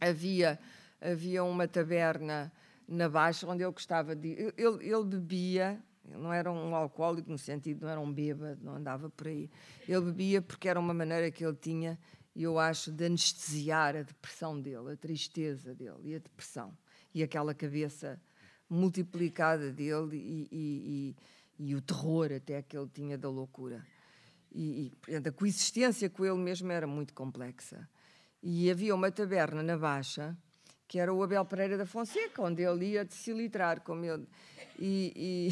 Havia, havia uma taberna na Baixa onde ele gostava de. Ele, ele bebia ele não era um alcoólico no sentido, não era um bêbado, não andava por aí. Ele bebia porque era uma maneira que ele tinha, e eu acho, de anestesiar a depressão dele, a tristeza dele e a depressão. E aquela cabeça multiplicada dele e, e, e, e o terror até que ele tinha da loucura. E, portanto, a coexistência com ele mesmo era muito complexa. E havia uma taberna na Baixa, que era o Abel Pereira da Fonseca, onde ele ia de se litrar, como ele e,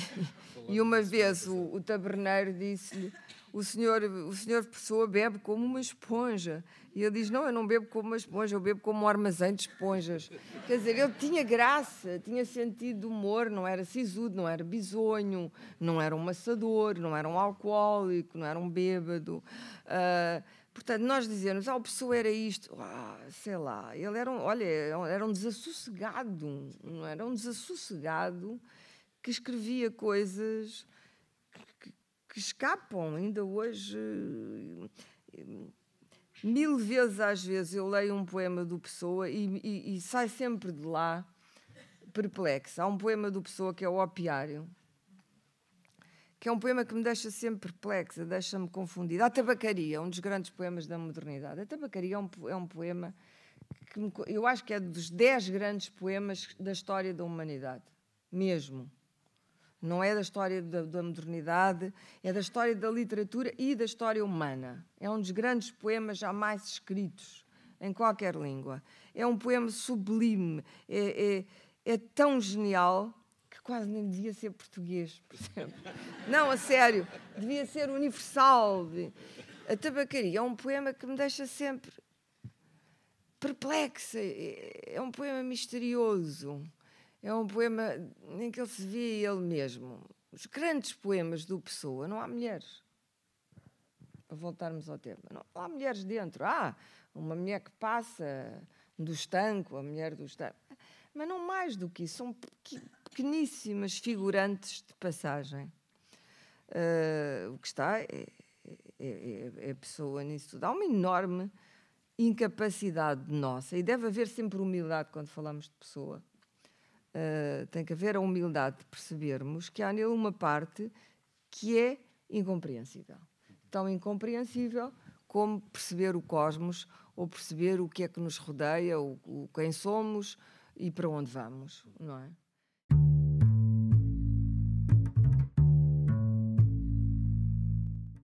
e, e uma vez o, o taberneiro disse-lhe: o senhor, o senhor pessoa bebe como uma esponja. E ele diz: Não, eu não bebo como uma esponja, eu bebo como um armazém de esponjas. Quer dizer, ele tinha graça, tinha sentido de humor, não era sisudo, não era bisonho, não era um maçador, não era um alcoólico, não era um bêbado. Uh, portanto, nós dizemos: Ah, o pessoa era isto, ah, sei lá, ele era um, olha, era um desassossegado, não era um desassossegado que escrevia coisas que, que escapam ainda hoje. Mil vezes às vezes eu leio um poema do Pessoa e, e, e sai sempre de lá perplexa. Há um poema do Pessoa que é o Opiário, que é um poema que me deixa sempre perplexa, deixa-me confundida. A Tabacaria, um dos grandes poemas da modernidade. A Tabacaria é um, é um poema que me, eu acho que é dos dez grandes poemas da história da humanidade, mesmo. Não é da história da, da, modernidade, é da história da literatura e da história humana. É um dos grandes poemas jamais escritos em qualquer língua. É um poema sublime, é, é tão genial quase nem devia ser português, percebe? Não, a sério, devia ser universal. A tabacaria é um poema que me deixa sempre perplexa. É um poema misterioso. É um poema em que ele se vê ele mesmo. Os grandes poemas do Pessoa, não há mulheres. Para voltarmos ao tema, não há mulheres dentro. Há ah, uma mulher que passa do estanco, a mulher do estanco. Mas não mais do que isso, são pequeníssimas figurantes de passagem. Uh, o que está é, é, é, é, a pessoa nisso. Há uma enorme incapacidade nossa, e deve haver sempre humildade quando falamos de pessoa. Uh, tem que haver a humildade de percebermos que há nele uma parte que é incompreensível. Tão incompreensível como perceber o cosmos ou perceber o que é que nos rodeia, o, o quem somos e para onde vamos, não é?